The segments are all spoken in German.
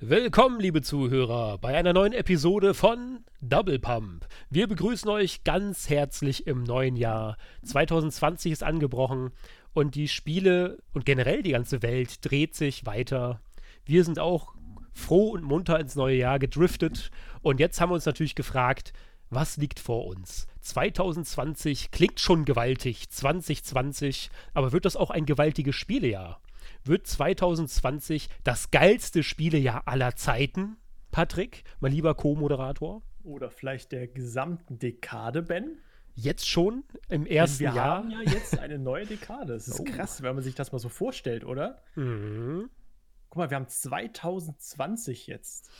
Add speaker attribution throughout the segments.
Speaker 1: Willkommen, liebe Zuhörer, bei einer neuen Episode von Double Pump. Wir begrüßen euch ganz herzlich im neuen Jahr. 2020 ist angebrochen und die Spiele und generell die ganze Welt dreht sich weiter. Wir sind auch froh und munter ins neue Jahr gedriftet und jetzt haben wir uns natürlich gefragt, was liegt vor uns? 2020 klingt schon gewaltig, 2020, aber wird das auch ein gewaltiges Spielejahr? Wird 2020 das geilste Spielejahr aller Zeiten? Patrick, mein lieber Co-Moderator?
Speaker 2: Oder vielleicht der gesamten Dekade, Ben?
Speaker 1: Jetzt schon im ersten
Speaker 2: wir
Speaker 1: Jahr?
Speaker 2: Wir haben ja jetzt eine neue Dekade. Das ist oh. krass, wenn man sich das mal so vorstellt, oder? Mhm. Guck mal, wir haben 2020 jetzt.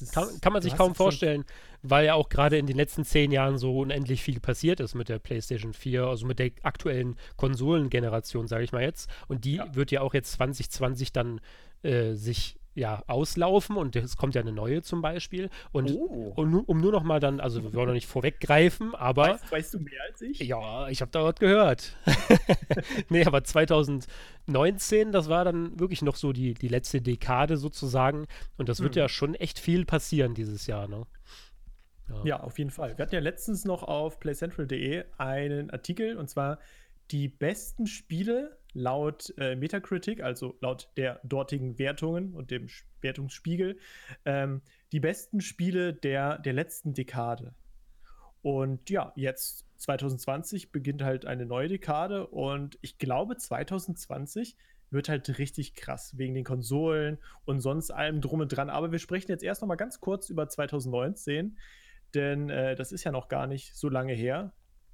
Speaker 1: Ist, kann, kann, man sich kaum vorstellen, weil ja auch gerade in den letzten zehn Jahren so unendlich viel passiert ist mit der PlayStation 4, also mit der aktuellen Konsolengeneration, sage ich mal jetzt. Und die ja. wird ja auch jetzt 2020 dann äh, sich ja, auslaufen und es kommt ja eine neue zum Beispiel. Und, oh. und um nur noch mal dann, also wir wollen noch nicht vorweggreifen, aber.
Speaker 2: Weißt, weißt, du mehr als ich?
Speaker 1: Ja, ich habe da was gehört. nee, aber 2019, das war dann wirklich noch so die, die letzte Dekade sozusagen. Und das wird hm. ja schon echt viel passieren dieses Jahr, ne?
Speaker 2: Ja. ja, auf jeden Fall. Wir hatten ja letztens noch auf playcentral.de einen Artikel und zwar die besten Spiele laut äh, Metacritic, also laut der dortigen Wertungen und dem Wertungsspiegel, ähm, die besten Spiele der, der letzten Dekade. Und ja, jetzt 2020 beginnt halt eine neue Dekade und ich glaube 2020 wird halt richtig krass wegen den Konsolen und sonst allem drum und dran. Aber wir sprechen jetzt erst noch mal ganz kurz über 2019, denn äh, das ist ja noch gar nicht so lange her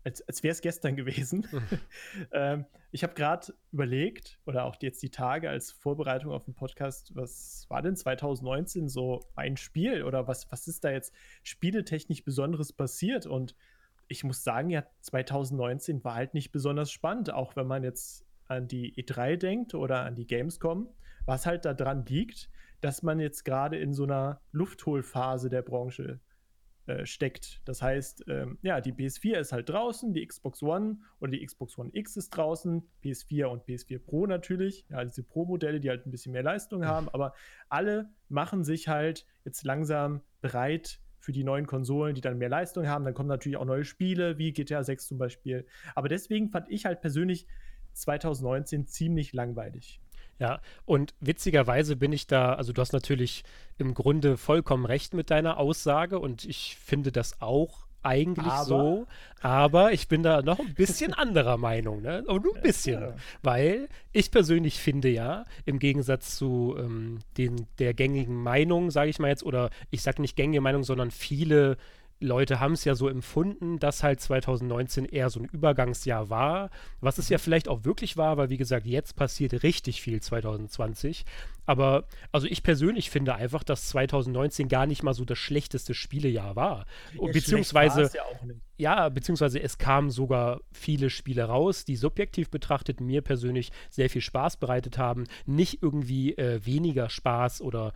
Speaker 2: als, als wäre es gestern gewesen. ähm, ich habe gerade überlegt, oder auch jetzt die Tage als Vorbereitung auf den Podcast, was war denn 2019 so ein Spiel oder was, was ist da jetzt spieletechnisch Besonderes passiert? Und ich muss sagen, ja, 2019 war halt nicht besonders spannend, auch wenn man jetzt an die E3 denkt oder an die Gamescom, was halt daran liegt, dass man jetzt gerade in so einer Luftholphase der Branche äh, steckt. Das heißt, ähm, ja, die PS4 ist halt draußen, die Xbox One oder die Xbox One X ist draußen, PS4 und PS4 Pro natürlich, ja, diese Pro-Modelle, die halt ein bisschen mehr Leistung haben, aber alle machen sich halt jetzt langsam bereit für die neuen Konsolen, die dann mehr Leistung haben. Dann kommen natürlich auch neue Spiele, wie GTA 6 zum Beispiel. Aber deswegen fand ich halt persönlich 2019 ziemlich langweilig.
Speaker 1: Ja, und witzigerweise bin ich da, also du hast natürlich im Grunde vollkommen recht mit deiner Aussage und ich finde das auch eigentlich aber. so, aber ich bin da noch ein bisschen anderer Meinung, ne? Und nur ein bisschen, ja. weil ich persönlich finde ja, im Gegensatz zu ähm, den, der gängigen Meinung, sage ich mal jetzt, oder ich sage nicht gängige Meinung, sondern viele Leute haben es ja so empfunden, dass halt 2019 eher so ein Übergangsjahr war, was es ja mhm. vielleicht auch wirklich war, weil wie gesagt, jetzt passiert richtig viel 2020. Aber also ich persönlich finde einfach, dass 2019 gar nicht mal so das schlechteste Spielejahr war. Ja, beziehungsweise ja, ja, beziehungsweise es kamen sogar viele Spiele raus, die subjektiv betrachtet mir persönlich sehr viel Spaß bereitet haben, nicht irgendwie äh, weniger Spaß oder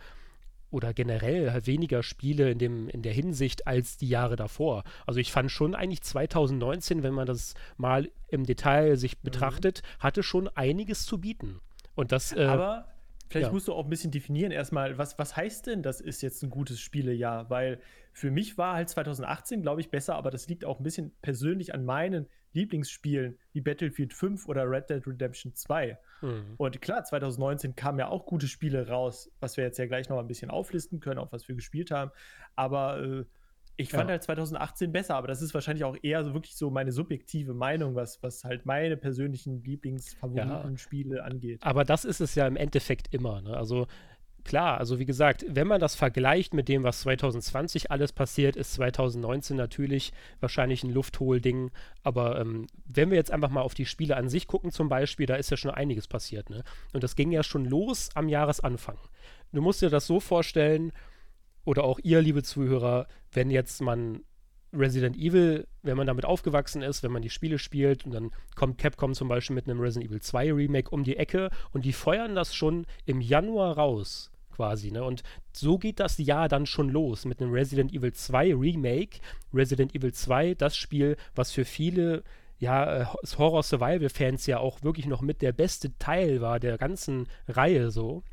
Speaker 1: oder generell halt weniger Spiele in, dem, in der Hinsicht als die Jahre davor. Also ich fand schon eigentlich 2019, wenn man das mal im Detail sich mhm. betrachtet, mhm. hatte schon einiges zu bieten. Und das.
Speaker 2: Äh, Aber vielleicht ja. musst du auch ein bisschen definieren erstmal, was, was heißt denn, das ist jetzt ein gutes Spielejahr? Weil für mich war halt 2018, glaube ich, besser, aber das liegt auch ein bisschen persönlich an meinen Lieblingsspielen wie Battlefield 5 oder Red Dead Redemption 2. Mhm. Und klar, 2019 kamen ja auch gute Spiele raus, was wir jetzt ja gleich noch ein bisschen auflisten können, auf was wir gespielt haben. Aber äh, ich fand ja. halt 2018 besser, aber das ist wahrscheinlich auch eher so wirklich so meine subjektive Meinung, was, was halt meine persönlichen Lieblingsfavoriten-Spiele ja. angeht.
Speaker 1: Aber das ist es ja im Endeffekt immer. Ne? Also klar, also wie gesagt, wenn man das vergleicht mit dem, was 2020 alles passiert, ist 2019 natürlich wahrscheinlich ein Luftholding. Aber ähm, wenn wir jetzt einfach mal auf die Spiele an sich gucken, zum Beispiel, da ist ja schon einiges passiert. Ne? Und das ging ja schon los am Jahresanfang. Du musst dir das so vorstellen, oder auch ihr, liebe Zuhörer, wenn jetzt man Resident Evil, wenn man damit aufgewachsen ist, wenn man die Spiele spielt und dann kommt Capcom zum Beispiel mit einem Resident Evil 2 Remake um die Ecke und die feuern das schon im Januar raus quasi. Ne? Und so geht das Jahr dann schon los mit einem Resident Evil 2 Remake. Resident Evil 2, das Spiel, was für viele ja, äh, Horror-Survival-Fans ja auch wirklich noch mit der beste Teil war der ganzen Reihe so.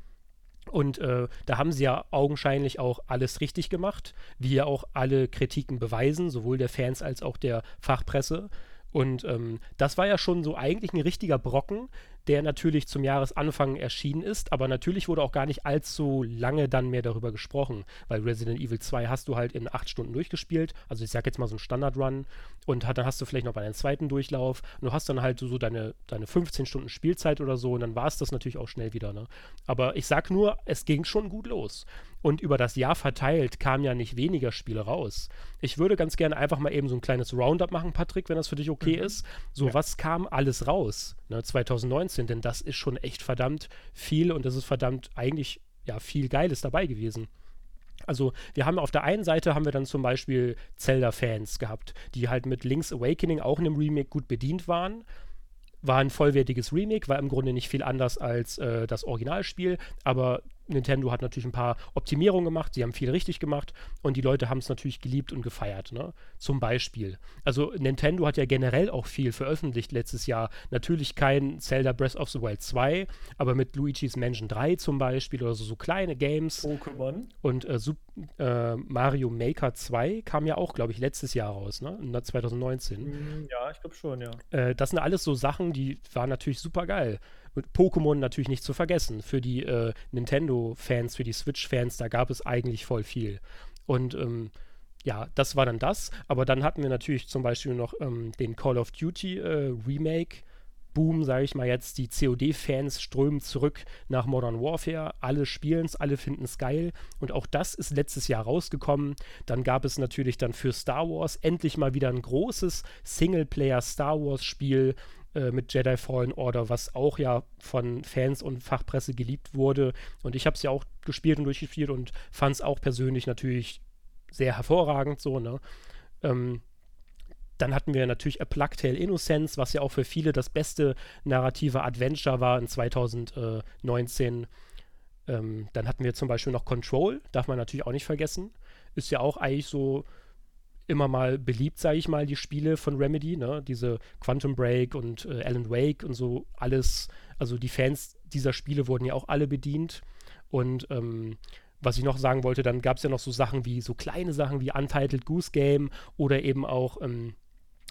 Speaker 1: Und äh, da haben sie ja augenscheinlich auch alles richtig gemacht, wie ja auch alle Kritiken beweisen, sowohl der Fans als auch der Fachpresse. Und ähm, das war ja schon so eigentlich ein richtiger Brocken, der natürlich zum Jahresanfang erschienen ist, aber natürlich wurde auch gar nicht allzu lange dann mehr darüber gesprochen, weil Resident Evil 2 hast du halt in acht Stunden durchgespielt, also ich sag jetzt mal so ein Standard-Run und hat, dann hast du vielleicht noch einen zweiten Durchlauf und du hast dann halt so deine, deine 15 Stunden Spielzeit oder so und dann war es das natürlich auch schnell wieder, ne? Aber ich sag nur, es ging schon gut los. Und über das Jahr verteilt kamen ja nicht weniger Spiele raus. Ich würde ganz gerne einfach mal eben so ein kleines Roundup machen, Patrick, wenn das für dich okay mhm. ist. So, ja. was kam alles raus ne, 2019? Denn das ist schon echt verdammt viel und das ist verdammt eigentlich ja viel Geiles dabei gewesen. Also wir haben auf der einen Seite haben wir dann zum Beispiel Zelda-Fans gehabt, die halt mit Link's Awakening auch in einem Remake gut bedient waren. War ein vollwertiges Remake, war im Grunde nicht viel anders als äh, das Originalspiel, aber Nintendo hat natürlich ein paar Optimierungen gemacht, sie haben viel richtig gemacht und die Leute haben es natürlich geliebt und gefeiert. Ne? Zum Beispiel. Also Nintendo hat ja generell auch viel veröffentlicht letztes Jahr. Natürlich kein Zelda Breath of the Wild 2, aber mit Luigi's Mansion 3 zum Beispiel oder so, so kleine Games.
Speaker 2: Pokémon.
Speaker 1: Und äh, äh, Mario Maker 2 kam ja auch, glaube ich, letztes Jahr raus, ne? 2019.
Speaker 2: Mm, ja, ich glaube schon, ja.
Speaker 1: Äh, das sind alles so Sachen, die waren natürlich super geil. Und Pokémon natürlich nicht zu vergessen. Für die äh, Nintendo-Fans, für die Switch-Fans, da gab es eigentlich voll viel. Und ähm, ja, das war dann das. Aber dann hatten wir natürlich zum Beispiel noch ähm, den Call of Duty äh, Remake. Boom, sage ich mal jetzt, die COD-Fans strömen zurück nach Modern Warfare. Alle spielen es, alle finden es geil. Und auch das ist letztes Jahr rausgekommen. Dann gab es natürlich dann für Star Wars endlich mal wieder ein großes Singleplayer-Star Wars-Spiel äh, mit Jedi Fallen Order, was auch ja von Fans und Fachpresse geliebt wurde. Und ich habe es ja auch gespielt und durchgespielt und fand es auch persönlich natürlich sehr hervorragend so, ne? Ähm, dann hatten wir natürlich A Plague Tale Innocence, was ja auch für viele das beste narrative Adventure war in 2019. Ähm, dann hatten wir zum Beispiel noch Control, darf man natürlich auch nicht vergessen. Ist ja auch eigentlich so immer mal beliebt, sage ich mal, die Spiele von Remedy, ne? Diese Quantum Break und äh, Alan Wake und so alles. Also die Fans dieser Spiele wurden ja auch alle bedient. Und ähm, was ich noch sagen wollte, dann gab es ja noch so Sachen wie, so kleine Sachen wie Untitled Goose Game oder eben auch ähm,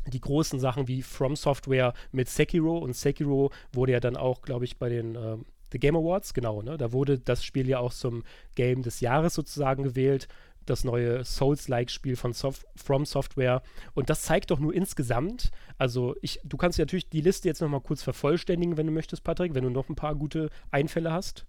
Speaker 1: die großen Sachen wie From Software mit Sekiro. Und Sekiro wurde ja dann auch, glaube ich, bei den äh, The Game Awards, genau, ne? Da wurde das Spiel ja auch zum Game des Jahres sozusagen gewählt das neue Souls-like-Spiel von Sof From Software. Und das zeigt doch nur insgesamt, also ich, du kannst natürlich die Liste jetzt nochmal kurz vervollständigen, wenn du möchtest, Patrick, wenn du noch ein paar gute Einfälle hast.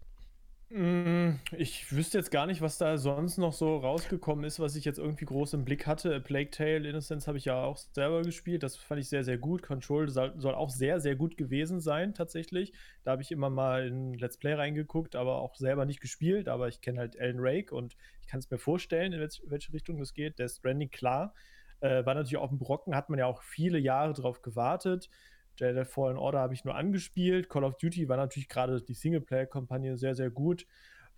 Speaker 2: Mm, ich wüsste jetzt gar nicht, was da sonst noch so rausgekommen ist, was ich jetzt irgendwie groß im Blick hatte. Plague Tale Innocence habe ich ja auch selber gespielt. Das fand ich sehr, sehr gut. Control soll, soll auch sehr, sehr gut gewesen sein, tatsächlich. Da habe ich immer mal in Let's Play reingeguckt, aber auch selber nicht gespielt. Aber ich kenne halt Alan Rake und ich kann es mir vorstellen, in welche Richtung das geht. Der Stranding, klar. Äh, war natürlich auf dem Brocken, hat man ja auch viele Jahre drauf gewartet. Jedi Fallen Order habe ich nur angespielt. Call of Duty war natürlich gerade die Singleplayer-Kampagne sehr, sehr gut.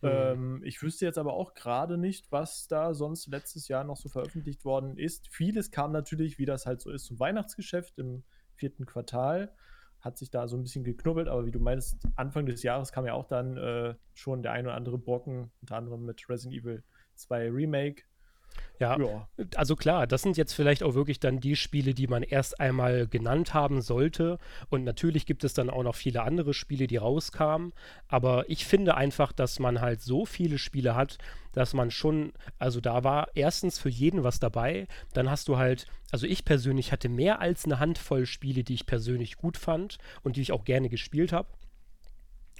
Speaker 2: Mhm. Ähm, ich wüsste jetzt aber auch gerade nicht, was da sonst letztes Jahr noch so veröffentlicht worden ist. Vieles kam natürlich, wie das halt so ist, zum Weihnachtsgeschäft im vierten Quartal. Hat sich da so ein bisschen geknubbelt, aber wie du meinst, Anfang des Jahres kam ja auch dann äh, schon der ein oder andere Brocken, unter anderem mit Resident Evil 2 Remake.
Speaker 1: Ja, ja, also klar, das sind jetzt vielleicht auch wirklich dann die Spiele, die man erst einmal genannt haben sollte. Und natürlich gibt es dann auch noch viele andere Spiele, die rauskamen. Aber ich finde einfach, dass man halt so viele Spiele hat, dass man schon, also da war erstens für jeden was dabei. Dann hast du halt, also ich persönlich hatte mehr als eine Handvoll Spiele, die ich persönlich gut fand und die ich auch gerne gespielt habe.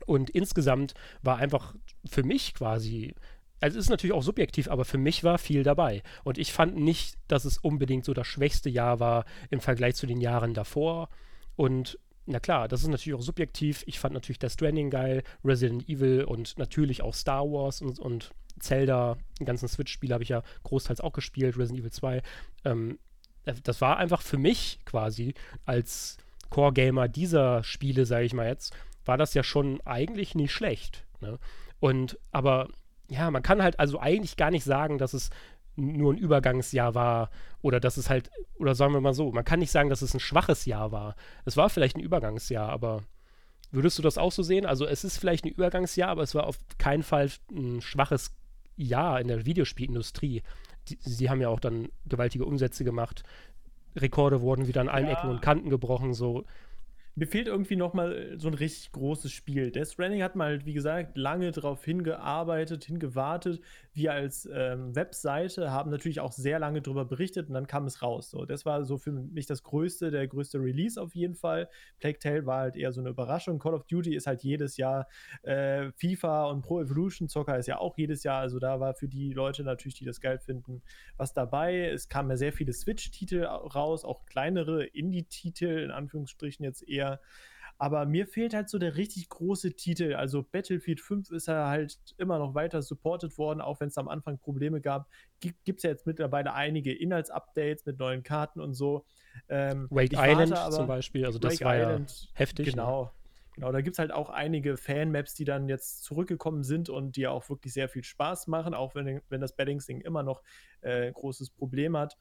Speaker 1: Und insgesamt war einfach für mich quasi also es ist natürlich auch subjektiv, aber für mich war viel dabei. Und ich fand nicht, dass es unbedingt so das schwächste Jahr war im Vergleich zu den Jahren davor. Und na klar, das ist natürlich auch subjektiv. Ich fand natürlich Death Stranding geil, Resident Evil und natürlich auch Star Wars und, und Zelda, den ganzen Switch-Spiel habe ich ja großteils auch gespielt, Resident Evil 2. Ähm, das war einfach für mich quasi als Core-Gamer dieser Spiele, sage ich mal jetzt, war das ja schon eigentlich nicht schlecht. Ne? Und aber ja, man kann halt also eigentlich gar nicht sagen, dass es nur ein Übergangsjahr war oder dass es halt, oder sagen wir mal so, man kann nicht sagen, dass es ein schwaches Jahr war. Es war vielleicht ein Übergangsjahr, aber Würdest du das auch so sehen? Also es ist vielleicht ein Übergangsjahr, aber es war auf keinen Fall ein schwaches Jahr in der Videospielindustrie. Die, sie haben ja auch dann gewaltige Umsätze gemacht. Rekorde wurden wieder an allen ja. Ecken und Kanten gebrochen. So
Speaker 2: mir fehlt irgendwie noch mal äh, so ein richtig großes Spiel. Death Stranding hat mal, halt, wie gesagt, lange darauf hingearbeitet, hingewartet. Wir als ähm, Webseite haben natürlich auch sehr lange darüber berichtet und dann kam es raus. So, das war so für mich das größte, der größte Release auf jeden Fall. Plague Tale war halt eher so eine Überraschung. Call of Duty ist halt jedes Jahr äh, FIFA und Pro Evolution Soccer ist ja auch jedes Jahr. Also da war für die Leute natürlich, die das geil finden, was dabei. Es kamen ja sehr viele Switch-Titel raus, auch kleinere Indie-Titel in Anführungsstrichen jetzt eher eher. Aber mir fehlt halt so der richtig große Titel. Also Battlefield 5 ist ja halt immer noch weiter supported worden, auch wenn es am Anfang Probleme gab. Gibt es ja jetzt mittlerweile einige Inhaltsupdates mit neuen Karten und so.
Speaker 1: Ähm, Wake Island aber, zum Beispiel, also das Wake war Island, ja heftig.
Speaker 2: Genau. Ne? Genau, da gibt es halt auch einige Fan-Maps, die dann jetzt zurückgekommen sind und die auch wirklich sehr viel Spaß machen, auch wenn, wenn das Balancing immer noch äh, großes Problem hat.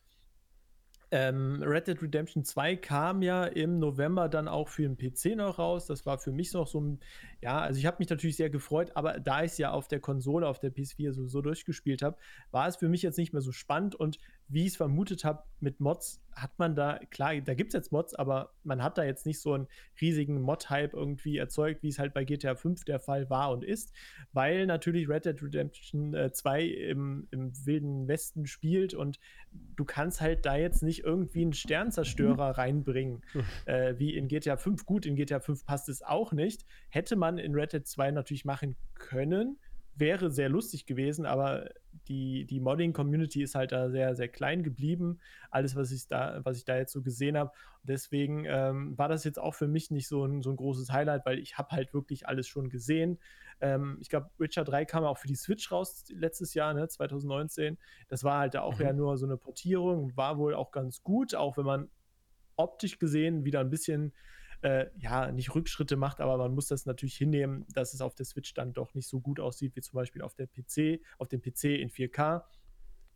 Speaker 2: Ähm, Red Dead Redemption 2 kam ja im November dann auch für den PC noch raus. Das war für mich noch so ein, ja, also ich habe mich natürlich sehr gefreut, aber da ich es ja auf der Konsole, auf der PS4 sowieso durchgespielt habe, war es für mich jetzt nicht mehr so spannend und wie ich es vermutet habe, mit Mods hat man da, klar, da gibt es jetzt Mods, aber man hat da jetzt nicht so einen riesigen Mod-Hype irgendwie erzeugt, wie es halt bei GTA 5 der Fall war und ist, weil natürlich Red Dead Redemption äh, 2 im, im wilden Westen spielt und du kannst halt da jetzt nicht irgendwie einen Sternzerstörer mhm. reinbringen, äh, wie in GTA 5. Gut, in GTA 5 passt es auch nicht. Hätte man in Red Dead 2 natürlich machen können, wäre sehr lustig gewesen, aber die, die Modding-Community ist halt da sehr, sehr klein geblieben. Alles, was ich da, was ich da jetzt so gesehen habe. Deswegen ähm, war das jetzt auch für mich nicht so ein, so ein großes Highlight, weil ich habe halt wirklich alles schon gesehen. Ähm, ich glaube, Witcher 3 kam auch für die Switch raus letztes Jahr, ne, 2019. Das war halt auch mhm. ja nur so eine Portierung, war wohl auch ganz gut, auch wenn man optisch gesehen wieder ein bisschen äh, ja, nicht Rückschritte macht, aber man muss das natürlich hinnehmen, dass es auf der Switch dann doch nicht so gut aussieht wie zum Beispiel auf der PC, auf dem PC in 4K.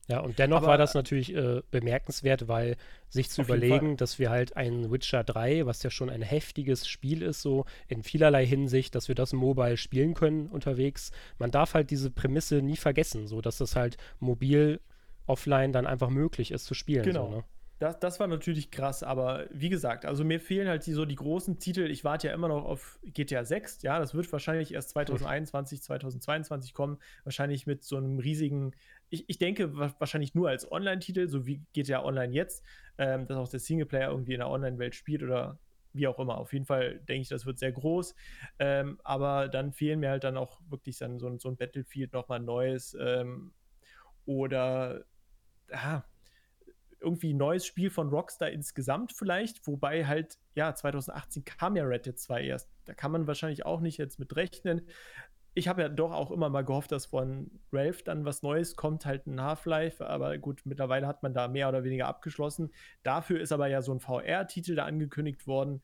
Speaker 1: Ja, und dennoch aber, war das natürlich äh, bemerkenswert, weil sich zu überlegen, dass wir halt ein Witcher 3, was ja schon ein heftiges Spiel ist, so in vielerlei Hinsicht, dass wir das mobile spielen können unterwegs. Man darf halt diese Prämisse nie vergessen, so dass das halt mobil offline dann einfach möglich ist zu spielen.
Speaker 2: Genau.
Speaker 1: So, ne?
Speaker 2: Das, das war natürlich krass, aber wie gesagt, also mir fehlen halt die, so die großen Titel. Ich warte ja immer noch auf GTA 6. Ja, das wird wahrscheinlich erst 2021, 2022 kommen. Wahrscheinlich mit so einem riesigen, ich, ich denke wahrscheinlich nur als Online-Titel, so wie GTA Online jetzt, ähm, dass auch der Singleplayer irgendwie in der Online-Welt spielt oder wie auch immer. Auf jeden Fall denke ich, das wird sehr groß. Ähm, aber dann fehlen mir halt dann auch wirklich dann so, so ein Battlefield nochmal neues ähm, oder ah, irgendwie neues Spiel von Rockstar insgesamt vielleicht, wobei halt, ja, 2018 kam ja Red Dead 2 erst. Da kann man wahrscheinlich auch nicht jetzt mit rechnen. Ich habe ja doch auch immer mal gehofft, dass von Ralph dann was Neues kommt, halt ein Half-Life, aber gut, mittlerweile hat man da mehr oder weniger abgeschlossen. Dafür ist aber ja so ein VR-Titel da angekündigt worden.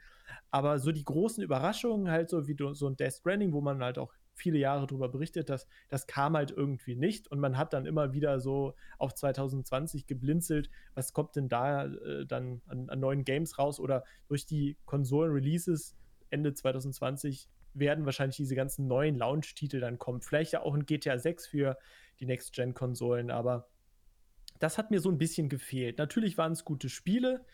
Speaker 2: Aber so die großen Überraschungen, halt so wie so ein Death Stranding, wo man halt auch viele Jahre darüber berichtet, dass das kam halt irgendwie nicht und man hat dann immer wieder so auf 2020 geblinzelt, was kommt denn da äh, dann an, an, neuen Games raus oder durch die Konsolen-Releases Ende 2020 werden wahrscheinlich diese ganzen neuen Launch-Titel dann kommen. Vielleicht ja auch ein GTA 6 für die Next-Gen-Konsolen, aber das hat mir so ein bisschen gefehlt. Natürlich waren es gute Spiele,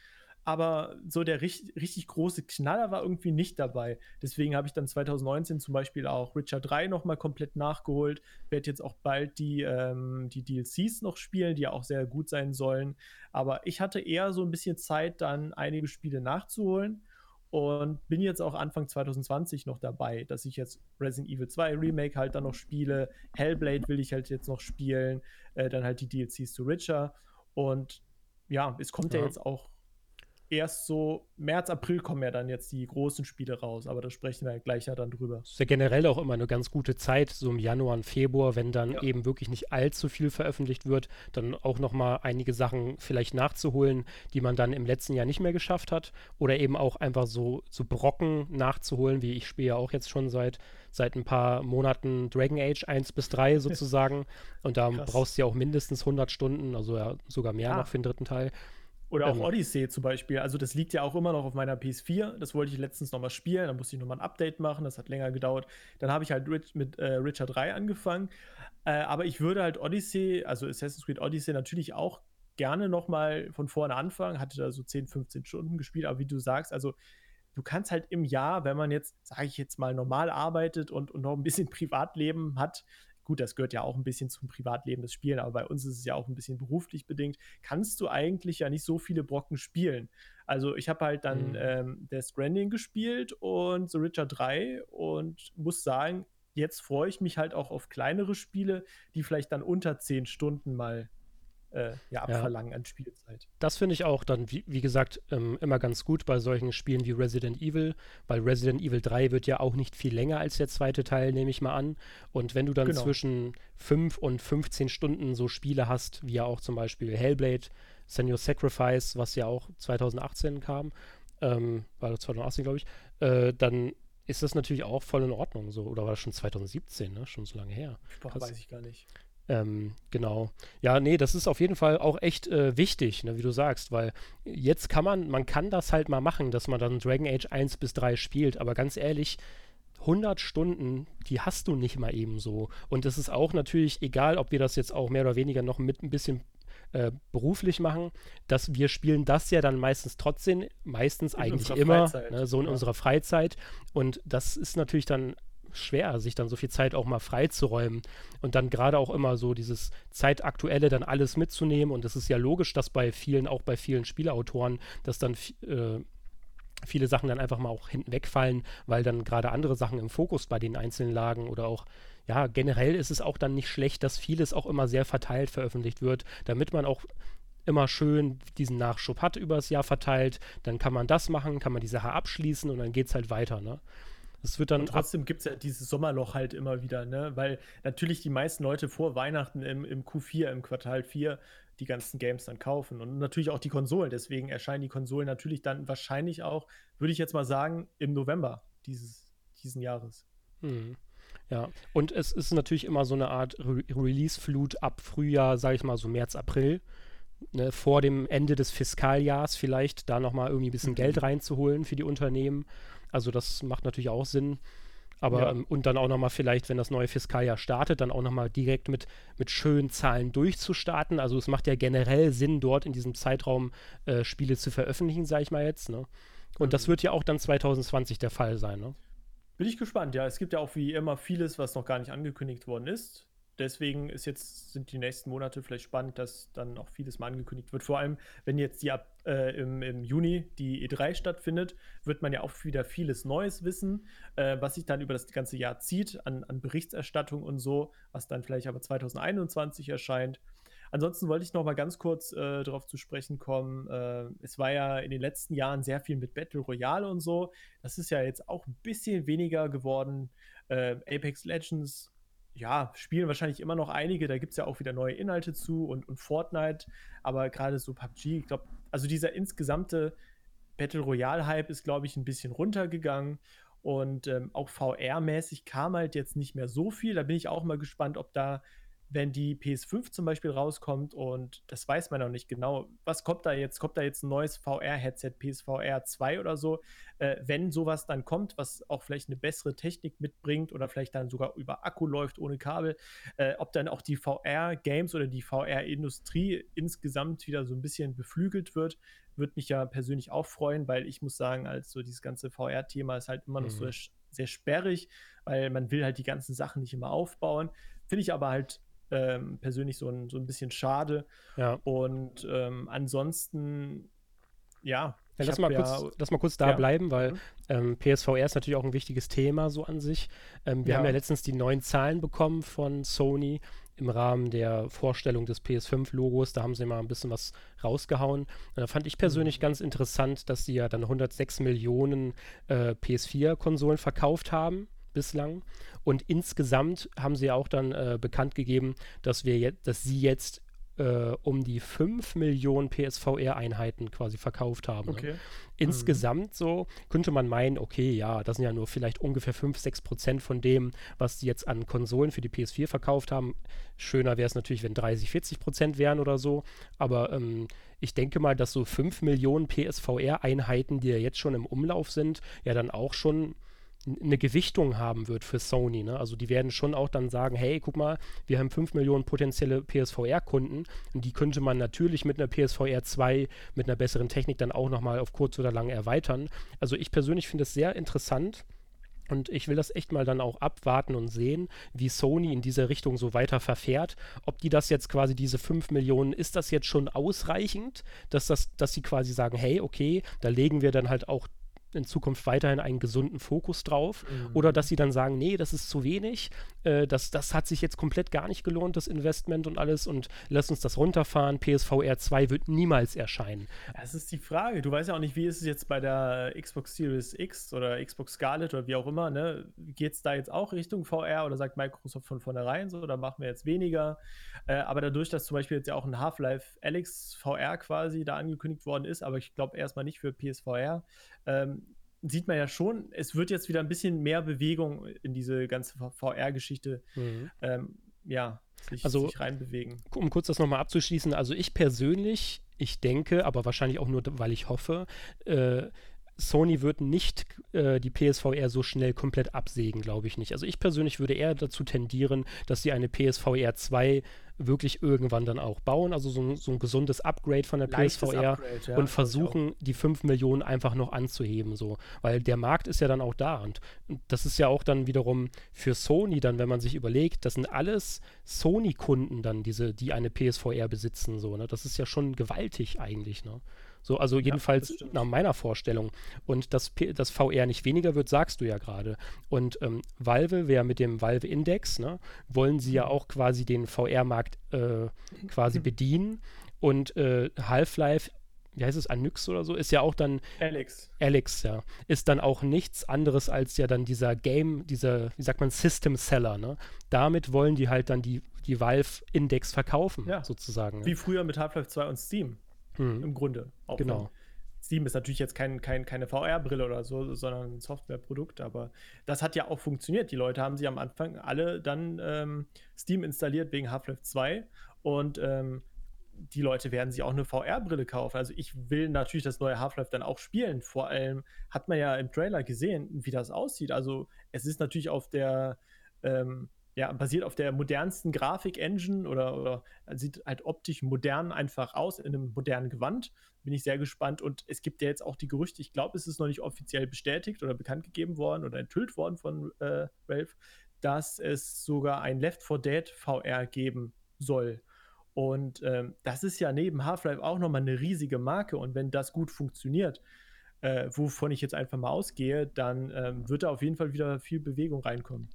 Speaker 2: aber so der richtig, richtig große Knaller war irgendwie nicht dabei. Deswegen habe ich dann 2019 zum Beispiel auch Richard 3 nochmal komplett nachgeholt. Werde jetzt auch bald die, ähm, die DLCs noch spielen, die ja auch sehr gut sein sollen. Aber ich hatte eher so ein bisschen Zeit, dann einige Spiele nachzuholen und bin jetzt auch Anfang 2020 noch dabei, dass ich jetzt Resident Evil 2 Remake halt dann noch spiele. Hellblade will ich halt jetzt noch spielen. Äh, dann halt die DLCs zu Richard. Und ja, es kommt ja, ja jetzt auch erst so März, April kommen ja dann jetzt die großen Spiele raus, aber da sprechen wir gleich ja dann drüber.
Speaker 1: Das ist ja generell auch immer eine ganz gute Zeit, so im Januar und Februar, wenn dann ja. eben wirklich nicht allzu viel veröffentlicht wird, dann auch nochmal einige Sachen vielleicht nachzuholen, die man dann im letzten Jahr nicht mehr geschafft hat oder eben auch einfach so, so Brocken nachzuholen, wie ich spiele ja auch jetzt schon seit, seit ein paar Monaten Dragon Age 1 bis 3 sozusagen und da Krass. brauchst du ja auch mindestens 100 Stunden, also ja sogar mehr ah. noch für den dritten Teil
Speaker 2: Oder auch ähm, Odyssey zum Beispiel. Also das liegt ja auch immer noch auf meiner PS4. Das wollte ich letztens nochmal spielen. Da musste ich nochmal ein Update machen. Das hat länger gedauert. Dann habe ich halt mit äh, Richard 3 angefangen. Äh, aber ich würde halt Odyssey, also Assassin's Creed Odyssey natürlich auch gerne nochmal von vorne anfangen. Hatte da so 10, 15 Stunden gespielt. Aber wie du sagst, also du kannst halt im Jahr, wenn man jetzt, sage ich jetzt mal, normal arbeitet und, und noch ein bisschen Privatleben hat, gut, das gehört ja auch ein bisschen zum Privatleben des Spielen, aber bei uns ist es ja auch ein bisschen beruflich bedingt, kannst du eigentlich ja nicht so viele Brocken spielen. Also ich habe halt dann mhm. ähm, Death Stranding gespielt und The Witcher 3 und muss sagen, jetzt freue ich mich halt auch auf kleinere Spiele, die vielleicht dann unter 10 Stunden mal äh, ja, abverlangen ja. an Spielzeit.
Speaker 1: Das finde ich auch dann, wie, wie gesagt, ähm, immer ganz gut bei solchen Spielen wie Resident Evil, weil Resident Evil 3 wird ja auch nicht viel länger als der zweite Teil, nehme ich mal an. Und wenn du dann genau. zwischen 5 und 15 Stunden so Spiele hast, wie ja auch zum Beispiel Hellblade, Senior Sacrifice, was ja auch 2018 kam, ähm, war 2018, glaube ich, äh, dann ist das natürlich auch voll in Ordnung. So, oder war das schon 2017, ne? Schon so lange her.
Speaker 2: Boah, weiß ich gar nicht.
Speaker 1: Ähm, genau. Ja, nee, das ist auf jeden Fall auch echt äh, wichtig, ne, wie du sagst, weil jetzt kann man, man kann das halt mal machen, dass man dann Dragon Age 1 bis 3 spielt, aber ganz ehrlich, 100 Stunden, die hast du nicht mal eben so. Und es ist auch natürlich egal, ob wir das jetzt auch mehr oder weniger noch mit ein bisschen äh, beruflich machen, dass wir spielen das ja dann meistens trotzdem, meistens in eigentlich immer, ne, so in ja. unserer Freizeit. Und das ist natürlich dann schwer, sich dann so viel Zeit auch mal freizuräumen und dann gerade auch immer so dieses Zeitaktuelle dann alles mitzunehmen. Und es ist ja logisch, dass bei vielen, auch bei vielen Spielautoren, dass dann äh, viele Sachen dann einfach mal auch hinten wegfallen, weil dann gerade andere Sachen im Fokus bei den Einzelnen lagen oder auch, ja, generell ist es auch dann nicht schlecht, dass vieles auch immer sehr verteilt veröffentlicht wird, damit man auch immer schön diesen Nachschub hat übers Jahr verteilt, dann kann man das machen, kann man die Sache abschließen und dann geht es halt weiter, ne?
Speaker 2: Es wird dann und trotzdem gibt es ja dieses Sommerloch halt immer wieder, ne? Weil natürlich die meisten Leute vor Weihnachten im, im Q4, im Quartal 4, die ganzen Games dann kaufen. Und natürlich auch die Konsolen. Deswegen erscheinen die Konsolen natürlich dann wahrscheinlich auch, würde ich jetzt mal sagen, im November dieses diesen Jahres.
Speaker 1: Hm. Ja, und es ist natürlich immer so eine Art Re Release-Flut ab Frühjahr, sage ich mal so März, April. Ne, vor dem Ende des Fiskaljahrs vielleicht da nochmal irgendwie ein bisschen mhm. Geld reinzuholen für die Unternehmen. Also das macht natürlich auch Sinn. Aber ja. ähm, und dann auch nochmal vielleicht, wenn das neue Fiskaljahr startet, dann auch nochmal direkt mit, mit schönen Zahlen durchzustarten. Also es macht ja generell Sinn, dort in diesem Zeitraum äh, Spiele zu veröffentlichen, sage ich mal jetzt. Ne? Und mhm. das wird ja auch dann 2020 der Fall sein. Ne?
Speaker 2: Bin ich gespannt, ja. Es gibt ja auch wie immer vieles, was noch gar nicht angekündigt worden ist deswegen ist jetzt, sind die nächsten Monate vielleicht spannend, dass dann auch vieles mal angekündigt wird. Vor allem, wenn jetzt die ab, äh, im, im, Juni die E3 stattfindet, wird man ja auch wieder vieles Neues wissen, äh, was sich dann über das ganze Jahr zieht an, an Berichterstattung und so, was dann vielleicht aber 2021 erscheint. Ansonsten wollte ich noch mal ganz kurz äh, darauf zu sprechen kommen. Äh, es war ja in den letzten Jahren sehr viel mit Battle Royale und so. Das ist ja jetzt auch ein bisschen weniger geworden. Äh, Apex Legends ja, spielen wahrscheinlich immer noch einige. Da gibt es ja auch wieder neue Inhalte zu und, und Fortnite. Aber gerade so PUBG, ich glaube, also dieser insgesamte Battle Royale-Hype ist, glaube ich, ein bisschen runtergegangen. Und ähm, auch VR-mäßig kam halt jetzt nicht mehr so viel. Da bin ich auch mal gespannt, ob da wenn die PS5 zum Beispiel rauskommt und das weiß man noch nicht genau, was kommt da jetzt? Kommt da jetzt ein neues VR-Headset, PSVR 2 oder so? Äh, wenn sowas dann kommt, was auch vielleicht eine bessere Technik mitbringt oder vielleicht dann sogar über Akku läuft ohne Kabel, äh, ob dann auch die VR-Games oder die VR-Industrie insgesamt wieder so ein bisschen beflügelt wird, würde mich ja persönlich auch freuen, weil ich muss sagen, als so dieses ganze VR-Thema ist halt immer noch mhm. so sehr sperrig, weil man will halt die ganzen Sachen nicht immer aufbauen. Finde ich aber halt ähm, persönlich so ein, so ein bisschen schade.
Speaker 1: Ja.
Speaker 2: Und ähm, ansonsten, ja.
Speaker 1: Ja, lass, mal ja, kurz, lass mal kurz da bleiben, weil mhm. ähm, PSVR ist natürlich auch ein wichtiges Thema so an sich. Ähm, wir haben ja letztens die neuen Zahlen bekommen von Sony im Rahmen der Vorstellung des PS5-Logos. Da haben sie mal ein bisschen was rausgehauen. Und da fand ich persönlich mhm. ganz interessant, dass sie ja dann 106 Millionen äh, PS4-Konsolen verkauft haben bislang. Und insgesamt haben sie auch dann äh, bekannt gegeben, dass wir jetzt, dass sie jetzt äh, um die 5 Millionen PSVR-Einheiten quasi verkauft haben. Okay. Ne? Insgesamt mhm. so könnte man meinen, okay, ja, das sind ja nur vielleicht ungefähr 5, 6 Prozent von dem, was die jetzt an Konsolen für die PS4 verkauft haben. Schöner wäre es natürlich, wenn 30, 40 Prozent wären oder so. Aber ähm, ich denke mal, dass so 5 Millionen PSVR-Einheiten, die ja jetzt schon im Umlauf sind, ja dann auch schon eine Gewichtung haben wird für Sony. Ne? Also die werden schon auch dann sagen, hey, guck mal, wir haben 5 Millionen potenzielle PSVR-Kunden und die könnte man natürlich mit einer PSVR 2 mit einer besseren Technik dann auch nochmal auf kurz oder lang erweitern. Also ich persönlich finde es sehr interessant. Und ich will das echt mal dann auch abwarten und sehen, wie Sony in dieser Richtung so weiter verfährt. Ob die das jetzt quasi, diese 5 Millionen, ist das jetzt schon ausreichend, dass, das, dass sie quasi sagen, hey, okay, da legen wir dann halt auch in Zukunft weiterhin einen gesunden Fokus drauf. Mhm. Oder dass sie dann sagen, nee, das ist zu wenig, äh, das, das hat sich jetzt komplett gar nicht gelohnt, das Investment und alles und lass uns das runterfahren. PSVR 2 wird niemals erscheinen.
Speaker 2: Das ist die Frage. Du weißt ja auch nicht, wie ist es jetzt bei der Xbox Series X oder Xbox Scarlet oder wie auch immer, ne? Geht es da jetzt auch Richtung VR oder sagt Microsoft von vornherein so, da machen wir jetzt weniger? Äh, aber dadurch, dass zum Beispiel jetzt ja auch ein Half-Life Alex VR quasi da angekündigt worden ist, aber ich glaube erstmal nicht für PSVR, ähm, sieht man ja schon, es wird jetzt wieder ein bisschen mehr Bewegung in diese ganze VR-Geschichte mhm. ähm, ja, sich, also, sich reinbewegen.
Speaker 1: Um kurz das nochmal abzuschließen, also ich persönlich, ich denke, aber wahrscheinlich auch nur, weil ich hoffe, äh, Sony wird nicht äh, die PSVR so schnell komplett absägen, glaube ich nicht. Also ich persönlich würde eher dazu tendieren, dass sie eine PSVR 2 wirklich irgendwann dann auch bauen, also so, so ein gesundes Upgrade von der Leichtes PSVR Upgrade, ja, und versuchen, die 5 Millionen einfach noch anzuheben, so. Weil der Markt ist ja dann auch da und das ist ja auch dann wiederum für Sony dann, wenn man sich überlegt, das sind alles Sony-Kunden dann, diese, die eine PSVR besitzen, so, ne? Das ist ja schon gewaltig eigentlich, ne? So, also jedenfalls ja, nach meiner Vorstellung. Und dass das VR nicht weniger wird, sagst du ja gerade. Und ähm, Valve, wer mit dem Valve Index, ne, wollen sie ja mhm. auch quasi den VR-Markt äh, quasi mhm. bedienen. Und äh, Half-Life wie heißt es, Anyx oder so, ist ja auch dann.
Speaker 2: Alex.
Speaker 1: Alex, ja. Ist dann auch nichts anderes als ja dann dieser Game, dieser, wie sagt man, System Seller, ne? Damit wollen die halt dann die, die Valve Index verkaufen, ja. sozusagen.
Speaker 2: Wie ja. früher mit Half-Life 2 und Steam hm. im Grunde.
Speaker 1: Auch genau.
Speaker 2: Steam ist natürlich jetzt kein, kein, keine VR-Brille oder so, sondern ein Softwareprodukt, aber das hat ja auch funktioniert. Die Leute haben sich am Anfang alle dann ähm, Steam installiert wegen Half-Life 2 und ähm, die Leute werden sich auch eine VR-Brille kaufen. Also ich will natürlich das neue Half-Life dann auch spielen. Vor allem hat man ja im Trailer gesehen, wie das aussieht. Also es ist natürlich auf der ähm, ja, basiert auf der modernsten Grafik-Engine oder, oder sieht halt optisch modern einfach aus, in einem modernen Gewand. Bin ich sehr gespannt. Und es gibt ja jetzt auch die Gerüchte, ich glaube, es ist noch nicht offiziell bestätigt oder bekannt gegeben worden oder enthüllt worden von äh, Valve, dass es sogar ein Left 4 Dead VR geben soll. Und ähm, das ist ja neben Half-Life auch nochmal eine riesige Marke. Und wenn das gut funktioniert, äh, wovon ich jetzt einfach mal ausgehe, dann ähm, wird da auf jeden Fall wieder viel Bewegung reinkommen.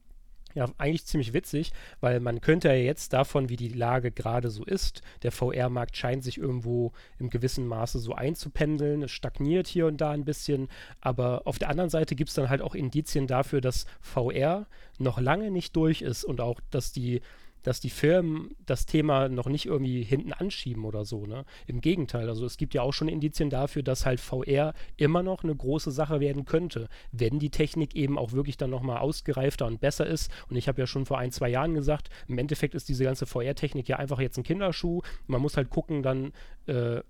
Speaker 1: Ja, eigentlich ziemlich witzig, weil man könnte ja jetzt davon, wie die Lage gerade so ist, der VR-Markt scheint sich irgendwo im gewissen Maße so einzupendeln, es stagniert hier und da ein bisschen, aber auf der anderen Seite gibt es dann halt auch Indizien dafür, dass VR noch lange nicht durch ist und auch, dass die dass die Firmen das Thema noch nicht irgendwie hinten anschieben oder so. Ne? Im Gegenteil, also es gibt ja auch schon Indizien dafür, dass halt VR immer noch eine große Sache werden könnte, wenn die Technik eben auch wirklich dann nochmal ausgereifter und besser ist. Und ich habe ja schon vor ein, zwei Jahren gesagt, im Endeffekt ist diese ganze VR-Technik ja einfach jetzt ein Kinderschuh. Man muss halt gucken dann, äh,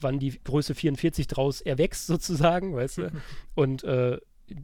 Speaker 1: wann die Größe 44 draus erwächst sozusagen, weißt du? Und äh,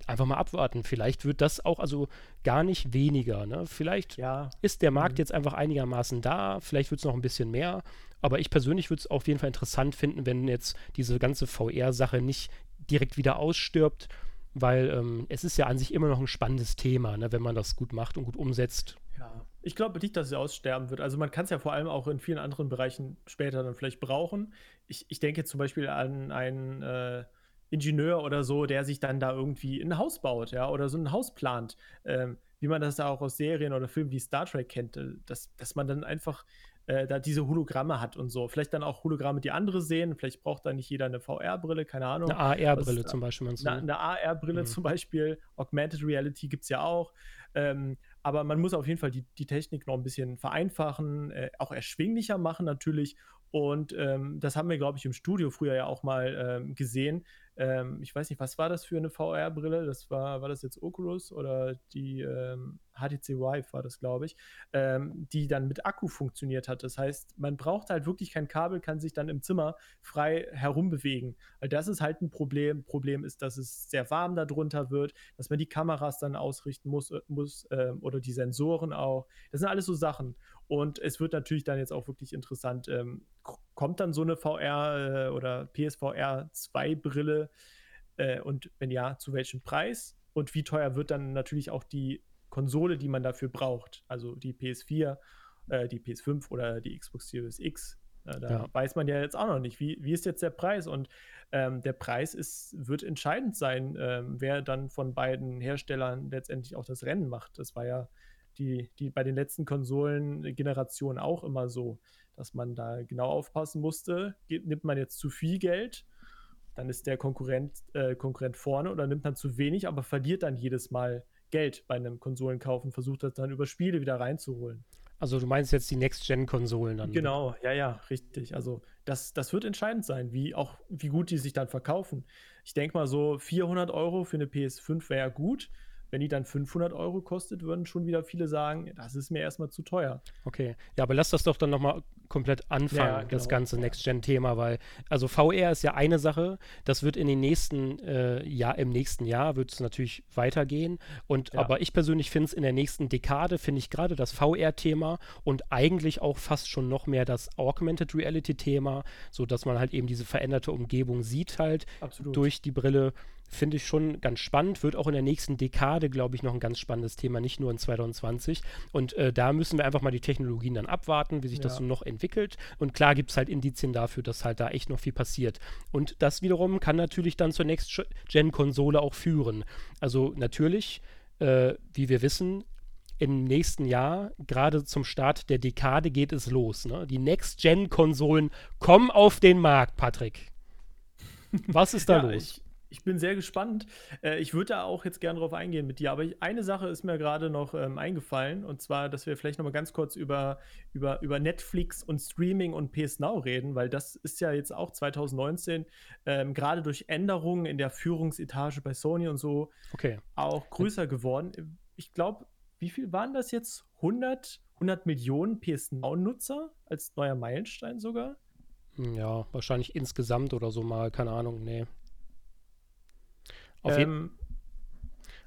Speaker 1: einfach mal abwarten. Vielleicht wird das auch also gar nicht weniger. Ne? Vielleicht ja. ist der Markt mhm. jetzt einfach einigermaßen da, vielleicht wird es noch ein bisschen mehr. Aber ich persönlich würde es auf jeden Fall interessant finden, wenn jetzt diese ganze VR-Sache nicht direkt wieder ausstirbt, weil ähm, es ist ja an sich immer noch ein spannendes Thema, ne, wenn man das gut macht und gut umsetzt.
Speaker 2: Ja, ich glaube nicht, dass es aussterben wird. Also man kann es ja vor allem auch in vielen anderen Bereichen später dann vielleicht brauchen. Ich, ich denke zum Beispiel an einen äh, Ingenieur oder so, der sich dann da irgendwie ein Haus baut, ja, oder so ein Haus plant, ähm, wie man das auch aus Serien oder Filmen wie Star Trek kennt, äh, dass, dass man dann einfach äh, da diese Hologramme hat und so. Vielleicht dann auch Hologramme, die andere sehen. Vielleicht braucht da nicht jeder eine VR-Brille, keine Ahnung.
Speaker 1: Eine AR-Brille zum Beispiel.
Speaker 2: Eine, eine AR-Brille mhm. zum Beispiel. Augmented Reality gibt es ja auch. Ähm, aber man muss auf jeden Fall die, die Technik noch ein bisschen vereinfachen, äh, auch erschwinglicher machen natürlich. Und ähm, das haben wir, glaube ich, im Studio früher ja auch mal ähm, gesehen, ähm, ich weiß nicht, was war das für eine VR-Brille? Das war, war das jetzt Oculus oder die ähm, HTC Vive war das, glaube ich, ähm, die dann mit Akku funktioniert hat. Das heißt, man braucht halt wirklich kein Kabel, kann sich dann im Zimmer frei herumbewegen. Weil das ist halt ein Problem. Problem ist, dass es sehr warm darunter wird, dass man die Kameras dann ausrichten muss, äh, muss äh, oder die Sensoren auch. Das sind alles so Sachen. Und es wird natürlich dann jetzt auch wirklich interessant, ähm, kommt dann so eine VR äh, oder PSVR 2 Brille äh, und wenn ja, zu welchem Preis? Und wie teuer wird dann natürlich auch die Konsole, die man dafür braucht? Also die PS4, äh, die PS5 oder die Xbox Series X. Äh, da ja. weiß man ja jetzt auch noch nicht, wie, wie ist jetzt der Preis? Und ähm, der Preis ist, wird entscheidend sein, ähm, wer dann von beiden Herstellern letztendlich auch das Rennen macht. Das war ja die, die bei den letzten Konsolengenerationen auch immer so, dass man da genau aufpassen musste. Geht, nimmt man jetzt zu viel Geld, dann ist der Konkurrent, äh, Konkurrent vorne oder nimmt man zu wenig, aber verliert dann jedes Mal Geld bei einem Konsolenkauf und versucht das dann über Spiele wieder reinzuholen.
Speaker 1: Also du meinst jetzt die Next-Gen-Konsolen dann?
Speaker 2: Genau, ja, ja, richtig. Also das, das wird entscheidend sein, wie auch wie gut die sich dann verkaufen. Ich denke mal so 400 Euro für eine PS5 wäre ja gut. Wenn die dann 500 Euro kostet, würden schon wieder viele sagen, das ist mir erstmal zu teuer.
Speaker 1: Okay, ja, aber lass das doch dann nochmal komplett anfangen, ja, genau. das ganze Next-Gen-Thema, weil, also VR ist ja eine Sache, das wird in den nächsten äh, Jahr, im nächsten Jahr wird es natürlich weitergehen. Und ja. aber ich persönlich finde es in der nächsten Dekade, finde ich gerade das VR-Thema und eigentlich auch fast schon noch mehr das Augmented Reality-Thema, sodass man halt eben diese veränderte Umgebung sieht halt Absolut. durch die Brille finde ich schon ganz spannend. Wird auch in der nächsten Dekade, glaube ich, noch ein ganz spannendes Thema, nicht nur in 2020. Und äh, da müssen wir einfach mal die Technologien dann abwarten, wie sich ja. das so noch entwickelt. Und klar gibt es halt Indizien dafür, dass halt da echt noch viel passiert. Und das wiederum kann natürlich dann zur Next-Gen-Konsole auch führen. Also natürlich, äh, wie wir wissen, im nächsten Jahr, gerade zum Start der Dekade, geht es los. Ne? Die Next-Gen-Konsolen kommen auf den Markt, Patrick. Was ist da ja, los?
Speaker 2: Ich, ich bin sehr gespannt. Äh, ich würde da auch jetzt gerne drauf eingehen mit dir, aber eine Sache ist mir gerade noch ähm, eingefallen und zwar, dass wir vielleicht noch mal ganz kurz über, über, über Netflix und Streaming und PS Now reden, weil das ist ja jetzt auch 2019 ähm, gerade durch Änderungen in der Führungsetage bei Sony und so
Speaker 1: okay.
Speaker 2: auch größer geworden. Ich glaube, wie viel waren das jetzt? 100, 100 Millionen PS Now-Nutzer als neuer Meilenstein sogar?
Speaker 1: Ja, wahrscheinlich insgesamt oder so mal, keine Ahnung, nee. Auf, ähm, je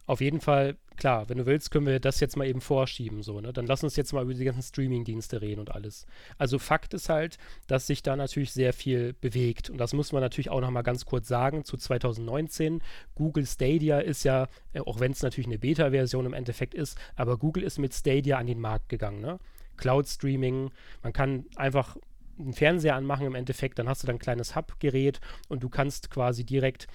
Speaker 1: auf jeden Fall, klar, wenn du willst, können wir das jetzt mal eben vorschieben, so, ne? Dann lass uns jetzt mal über die ganzen Streaming-Dienste reden und alles. Also Fakt ist halt, dass sich da natürlich sehr viel bewegt. Und das muss man natürlich auch nochmal ganz kurz sagen zu 2019. Google Stadia ist ja, äh, auch wenn es natürlich eine Beta-Version im Endeffekt ist, aber Google ist mit Stadia an den Markt gegangen, ne? Cloud-Streaming, man kann einfach einen Fernseher anmachen im Endeffekt, dann hast du dann ein kleines Hub-Gerät und du kannst quasi direkt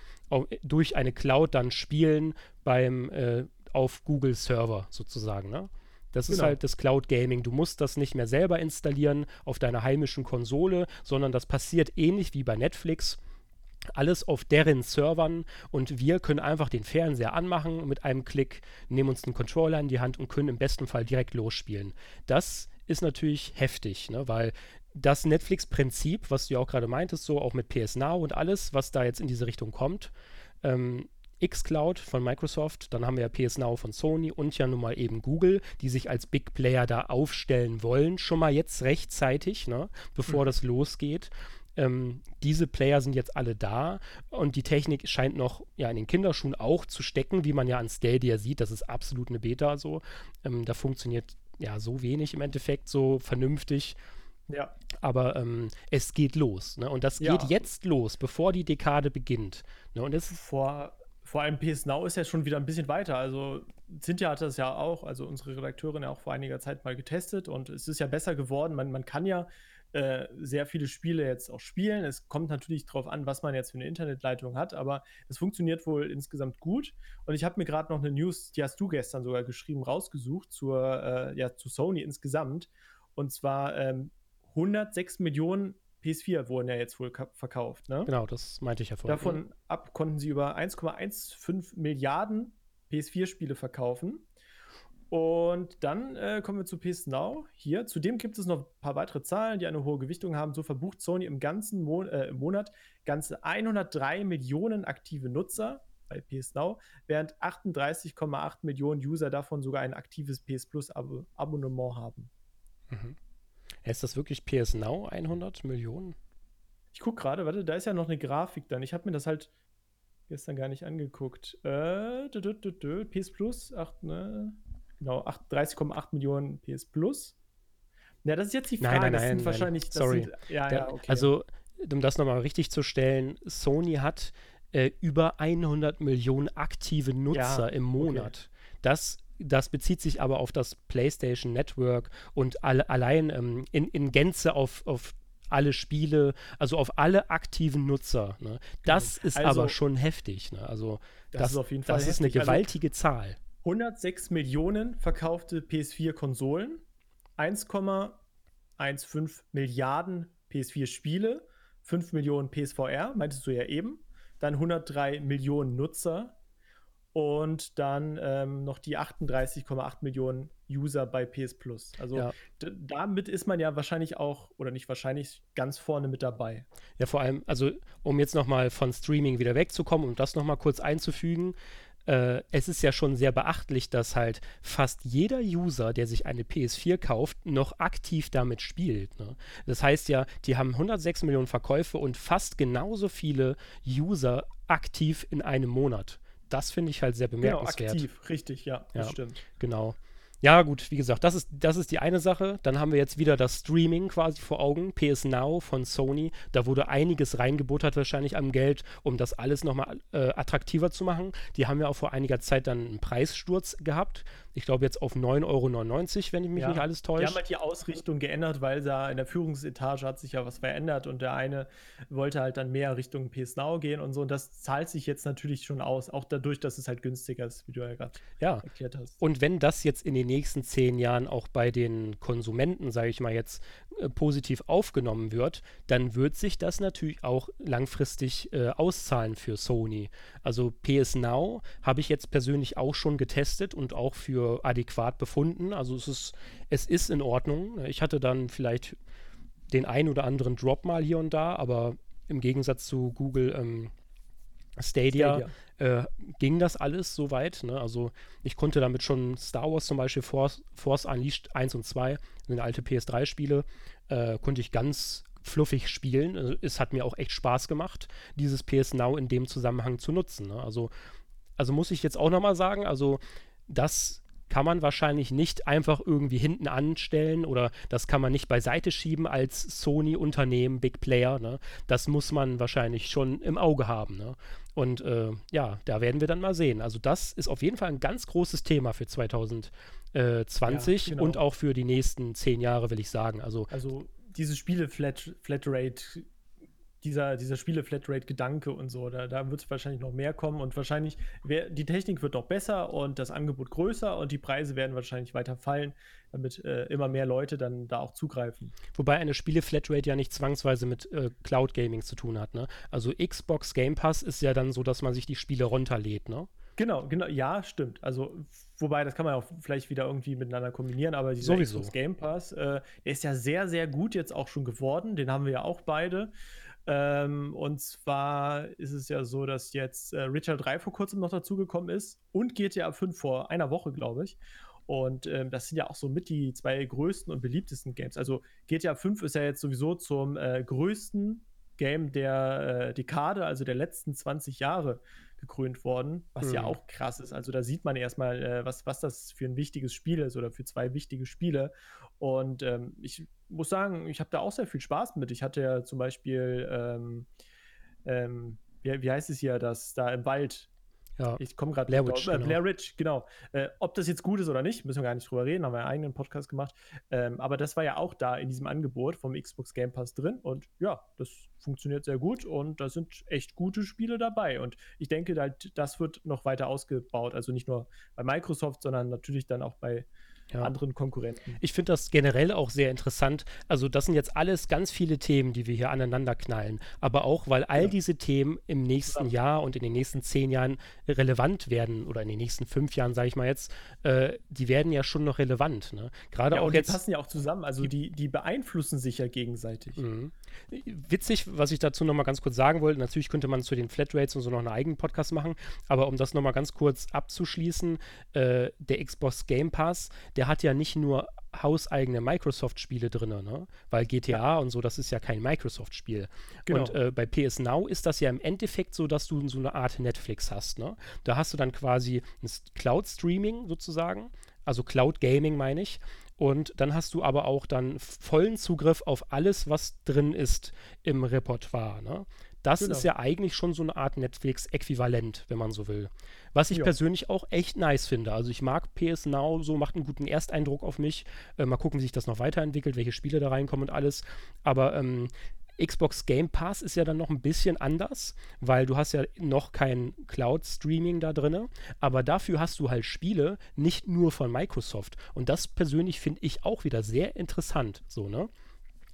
Speaker 1: durch eine Cloud dann spielen beim äh, auf Google Server sozusagen. Ne? Das genau. ist halt das Cloud Gaming. Du musst das nicht mehr selber installieren auf deiner heimischen Konsole, sondern das passiert ähnlich wie bei Netflix. Alles auf deren Servern und wir können einfach den Fernseher anmachen mit einem Klick, nehmen uns den Controller in die Hand und können im besten Fall direkt losspielen. Das ist natürlich heftig, ne? weil das Netflix-Prinzip, was du ja auch gerade meintest, so auch mit PS Now und alles, was da jetzt in diese Richtung kommt, ähm, xCloud von Microsoft, dann haben wir ja PS Now von Sony und ja nun mal eben Google, die sich als Big Player da aufstellen wollen, schon mal jetzt rechtzeitig, ne, bevor mhm. das losgeht. Ähm, diese Player sind jetzt alle da und die Technik scheint noch ja in den Kinderschuhen auch zu stecken, wie man ja an Stadia sieht. Das ist absolut eine Beta so. Ähm, da funktioniert ja so wenig im Endeffekt, so vernünftig. Ja. Aber ähm, es geht los. Ne? Und das ja. geht jetzt los, bevor die Dekade beginnt. Ne? Und es
Speaker 2: vor, vor allem PS Now ist ja schon wieder ein bisschen weiter. Also Cynthia hat das ja auch, also unsere Redakteurin ja auch vor einiger Zeit mal getestet und es ist ja besser geworden. Man, man kann ja äh, sehr viele Spiele jetzt auch spielen. Es kommt natürlich darauf an, was man jetzt für eine Internetleitung hat, aber es funktioniert wohl insgesamt gut. Und ich habe mir gerade noch eine News, die hast du gestern sogar geschrieben, rausgesucht zur, äh, ja, zu Sony insgesamt. Und zwar ähm, 106 Millionen PS4 wurden ja jetzt wohl verkauft. Ne?
Speaker 1: Genau, das meinte ich ja vorhin.
Speaker 2: Davon ab konnten sie über 1,15 Milliarden PS4-Spiele verkaufen. Und dann äh, kommen wir zu PS Now. Hier, zudem gibt es noch ein paar weitere Zahlen, die eine hohe Gewichtung haben. So verbucht Sony im ganzen Mon äh, im Monat ganze 103 Millionen aktive Nutzer bei PS Now, während 38,8 Millionen User davon sogar ein aktives PS Plus -Ab Abonnement haben.
Speaker 1: Mhm. Ist das wirklich PS Now 100 Millionen?
Speaker 2: Ich gucke gerade, warte, da ist ja noch eine Grafik dann. Ich habe mir das halt gestern gar nicht angeguckt. Äh, dü, dü, dü, PS Plus, 8, ne? Genau, 30,8 Millionen PS Plus. Ja, das ist jetzt die Frage.
Speaker 1: Nein, nein, nein,
Speaker 2: nein. wahrscheinlich.
Speaker 1: Sorry.
Speaker 2: Sind, ja,
Speaker 1: Der,
Speaker 2: ja, okay.
Speaker 1: Also, um das nochmal richtig zu stellen, Sony hat äh, über 100 Millionen aktive Nutzer ja, im Monat. Okay. Das das bezieht sich aber auf das PlayStation Network und alle, allein ähm, in, in Gänze auf, auf alle Spiele, also auf alle aktiven Nutzer. Ne? Das ist also, aber schon heftig. Ne? Also das, das, ist auf jeden Fall das ist eine also gewaltige also, Zahl.
Speaker 2: 106 Millionen verkaufte PS4-Konsolen, 1,15 Milliarden PS4-Spiele, 5 Millionen PSVR, meintest du ja eben, dann 103 Millionen Nutzer und dann ähm, noch die 38,8 Millionen User bei PS Plus. Also ja. damit ist man ja wahrscheinlich auch, oder nicht wahrscheinlich, ganz vorne mit dabei.
Speaker 1: Ja, vor allem, also um jetzt nochmal von Streaming wieder wegzukommen, um das nochmal kurz einzufügen, äh, es ist ja schon sehr beachtlich, dass halt fast jeder User, der sich eine PS4 kauft, noch aktiv damit spielt. Ne? Das heißt ja, die haben 106 Millionen Verkäufe und fast genauso viele User aktiv in einem Monat das finde ich halt sehr genau, bemerkenswert.
Speaker 2: Genau, aktiv, richtig, ja, das ja, stimmt.
Speaker 1: Genau. Ja, gut, wie gesagt, das ist, das ist die eine Sache. Dann haben wir jetzt wieder das Streaming quasi vor Augen. PS Now von Sony. Da wurde einiges reingebuttert wahrscheinlich am Geld, um das alles nochmal äh, attraktiver zu machen. Die haben ja auch vor einiger Zeit dann einen Preissturz gehabt ich glaube jetzt auf 9,99 Euro, wenn ich mich ja. nicht alles täusche.
Speaker 2: Die haben halt die Ausrichtung geändert, weil da in der Führungsetage hat sich ja was verändert und der eine wollte halt dann mehr Richtung PS Now gehen und so. Und das zahlt sich jetzt natürlich schon aus, auch dadurch, dass es halt günstiger ist, wie du ja gerade
Speaker 1: ja. erklärt hast. Und wenn das jetzt in den nächsten zehn Jahren auch bei den Konsumenten, sage ich mal jetzt, äh, positiv aufgenommen wird, dann wird sich das natürlich auch langfristig äh, auszahlen für Sony. Also PS Now habe ich jetzt persönlich auch schon getestet und auch für für adäquat befunden. Also es ist, es ist in Ordnung. Ich hatte dann vielleicht den ein oder anderen Drop mal hier und da, aber im Gegensatz zu Google ähm, Stadia, Stadia. Äh, ging das alles soweit. Ne? Also ich konnte damit schon Star Wars zum Beispiel Force, Force Unleashed 1 und 2, sind alte PS3-Spiele, äh, konnte ich ganz fluffig spielen. Also es hat mir auch echt Spaß gemacht, dieses PS Now in dem Zusammenhang zu nutzen. Ne? Also, also muss ich jetzt auch nochmal sagen, also das kann man wahrscheinlich nicht einfach irgendwie hinten anstellen oder das kann man nicht beiseite schieben als Sony-Unternehmen, Big Player. Ne? Das muss man wahrscheinlich schon im Auge haben. Ne? Und äh, ja, da werden wir dann mal sehen. Also das ist auf jeden Fall ein ganz großes Thema für 2020 ja, genau. und auch für die nächsten zehn Jahre, will ich sagen. Also,
Speaker 2: also diese Spiele-Flatrate dieser, dieser Spiele-Flatrate-Gedanke und so. Da, da wird es wahrscheinlich noch mehr kommen und wahrscheinlich, wär, die Technik wird noch besser und das Angebot größer und die Preise werden wahrscheinlich weiter fallen, damit äh, immer mehr Leute dann da auch zugreifen.
Speaker 1: Wobei eine Spiele-Flatrate ja nicht zwangsweise mit äh, Cloud-Gaming zu tun hat. Ne? Also Xbox Game Pass ist ja dann so, dass man sich die Spiele runterlädt, ne?
Speaker 2: Genau, genau, ja, stimmt. Also, wobei, das kann man auch vielleicht wieder irgendwie miteinander kombinieren, aber dieser Sowieso. Xbox Game Pass, äh, der ist ja sehr, sehr gut jetzt auch schon geworden. Den haben wir ja auch beide. Ähm, und zwar ist es ja so, dass jetzt äh, Richard 3 vor kurzem noch dazugekommen ist und GTA 5 vor einer Woche, glaube ich. Und ähm, das sind ja auch so mit die zwei größten und beliebtesten Games. Also GTA 5 ist ja jetzt sowieso zum äh, größten Game der äh, Dekade, also der letzten 20 Jahre gekrönt worden, was mhm. ja auch krass ist. Also da sieht man erstmal, äh, was, was das für ein wichtiges Spiel ist oder für zwei wichtige Spiele. Und ähm, ich muss sagen, ich habe da auch sehr viel Spaß mit. Ich hatte ja zum Beispiel, ähm, ähm, wie, wie, heißt es hier, das da im Wald,
Speaker 1: ja.
Speaker 2: Ich komme gerade Blair Witch. Äh, genau. Blair Witch, genau. Äh, ob das jetzt gut ist oder nicht, müssen wir gar nicht drüber reden, haben wir einen eigenen Podcast gemacht. Ähm, aber das war ja auch da in diesem Angebot vom Xbox Game Pass drin. Und ja, das funktioniert sehr gut und da sind echt gute Spiele dabei. Und ich denke, das wird noch weiter ausgebaut. Also nicht nur bei Microsoft, sondern natürlich dann auch bei ja. anderen Konkurrenten.
Speaker 1: Ich finde das generell auch sehr interessant. Also das sind jetzt alles ganz viele Themen, die wir hier aneinander knallen. Aber auch, weil all ja. diese Themen im nächsten ja. Jahr und in den nächsten zehn Jahren relevant werden oder in den nächsten fünf Jahren, sage ich mal jetzt, äh, die werden ja schon noch relevant. Ne? Gerade auch
Speaker 2: die
Speaker 1: jetzt.
Speaker 2: Die passen ja auch zusammen. Also die, die beeinflussen sich ja gegenseitig. Mhm.
Speaker 1: Witzig, was ich dazu noch mal ganz kurz sagen wollte. Natürlich könnte man zu den Flatrates und so noch einen eigenen Podcast machen. Aber um das noch mal ganz kurz abzuschließen, äh, der Xbox Game Pass, der hat ja nicht nur hauseigene Microsoft-Spiele drin, ne? weil GTA und so, das ist ja kein Microsoft-Spiel. Genau. Und äh, bei PS Now ist das ja im Endeffekt so, dass du so eine Art Netflix hast. Ne? Da hast du dann quasi ein Cloud-Streaming sozusagen, also Cloud-Gaming meine ich. Und dann hast du aber auch dann vollen Zugriff auf alles, was drin ist im Repertoire. Ne? Das genau. ist ja eigentlich schon so eine Art Netflix-Äquivalent, wenn man so will. Was ich ja. persönlich auch echt nice finde. Also ich mag PS Now, so macht einen guten Ersteindruck auf mich. Äh, mal gucken, wie sich das noch weiterentwickelt, welche Spiele da reinkommen und alles. Aber ähm, Xbox Game Pass ist ja dann noch ein bisschen anders, weil du hast ja noch kein Cloud-Streaming da drin, aber dafür hast du halt Spiele nicht nur von Microsoft. Und das persönlich finde ich auch wieder sehr interessant, so, ne?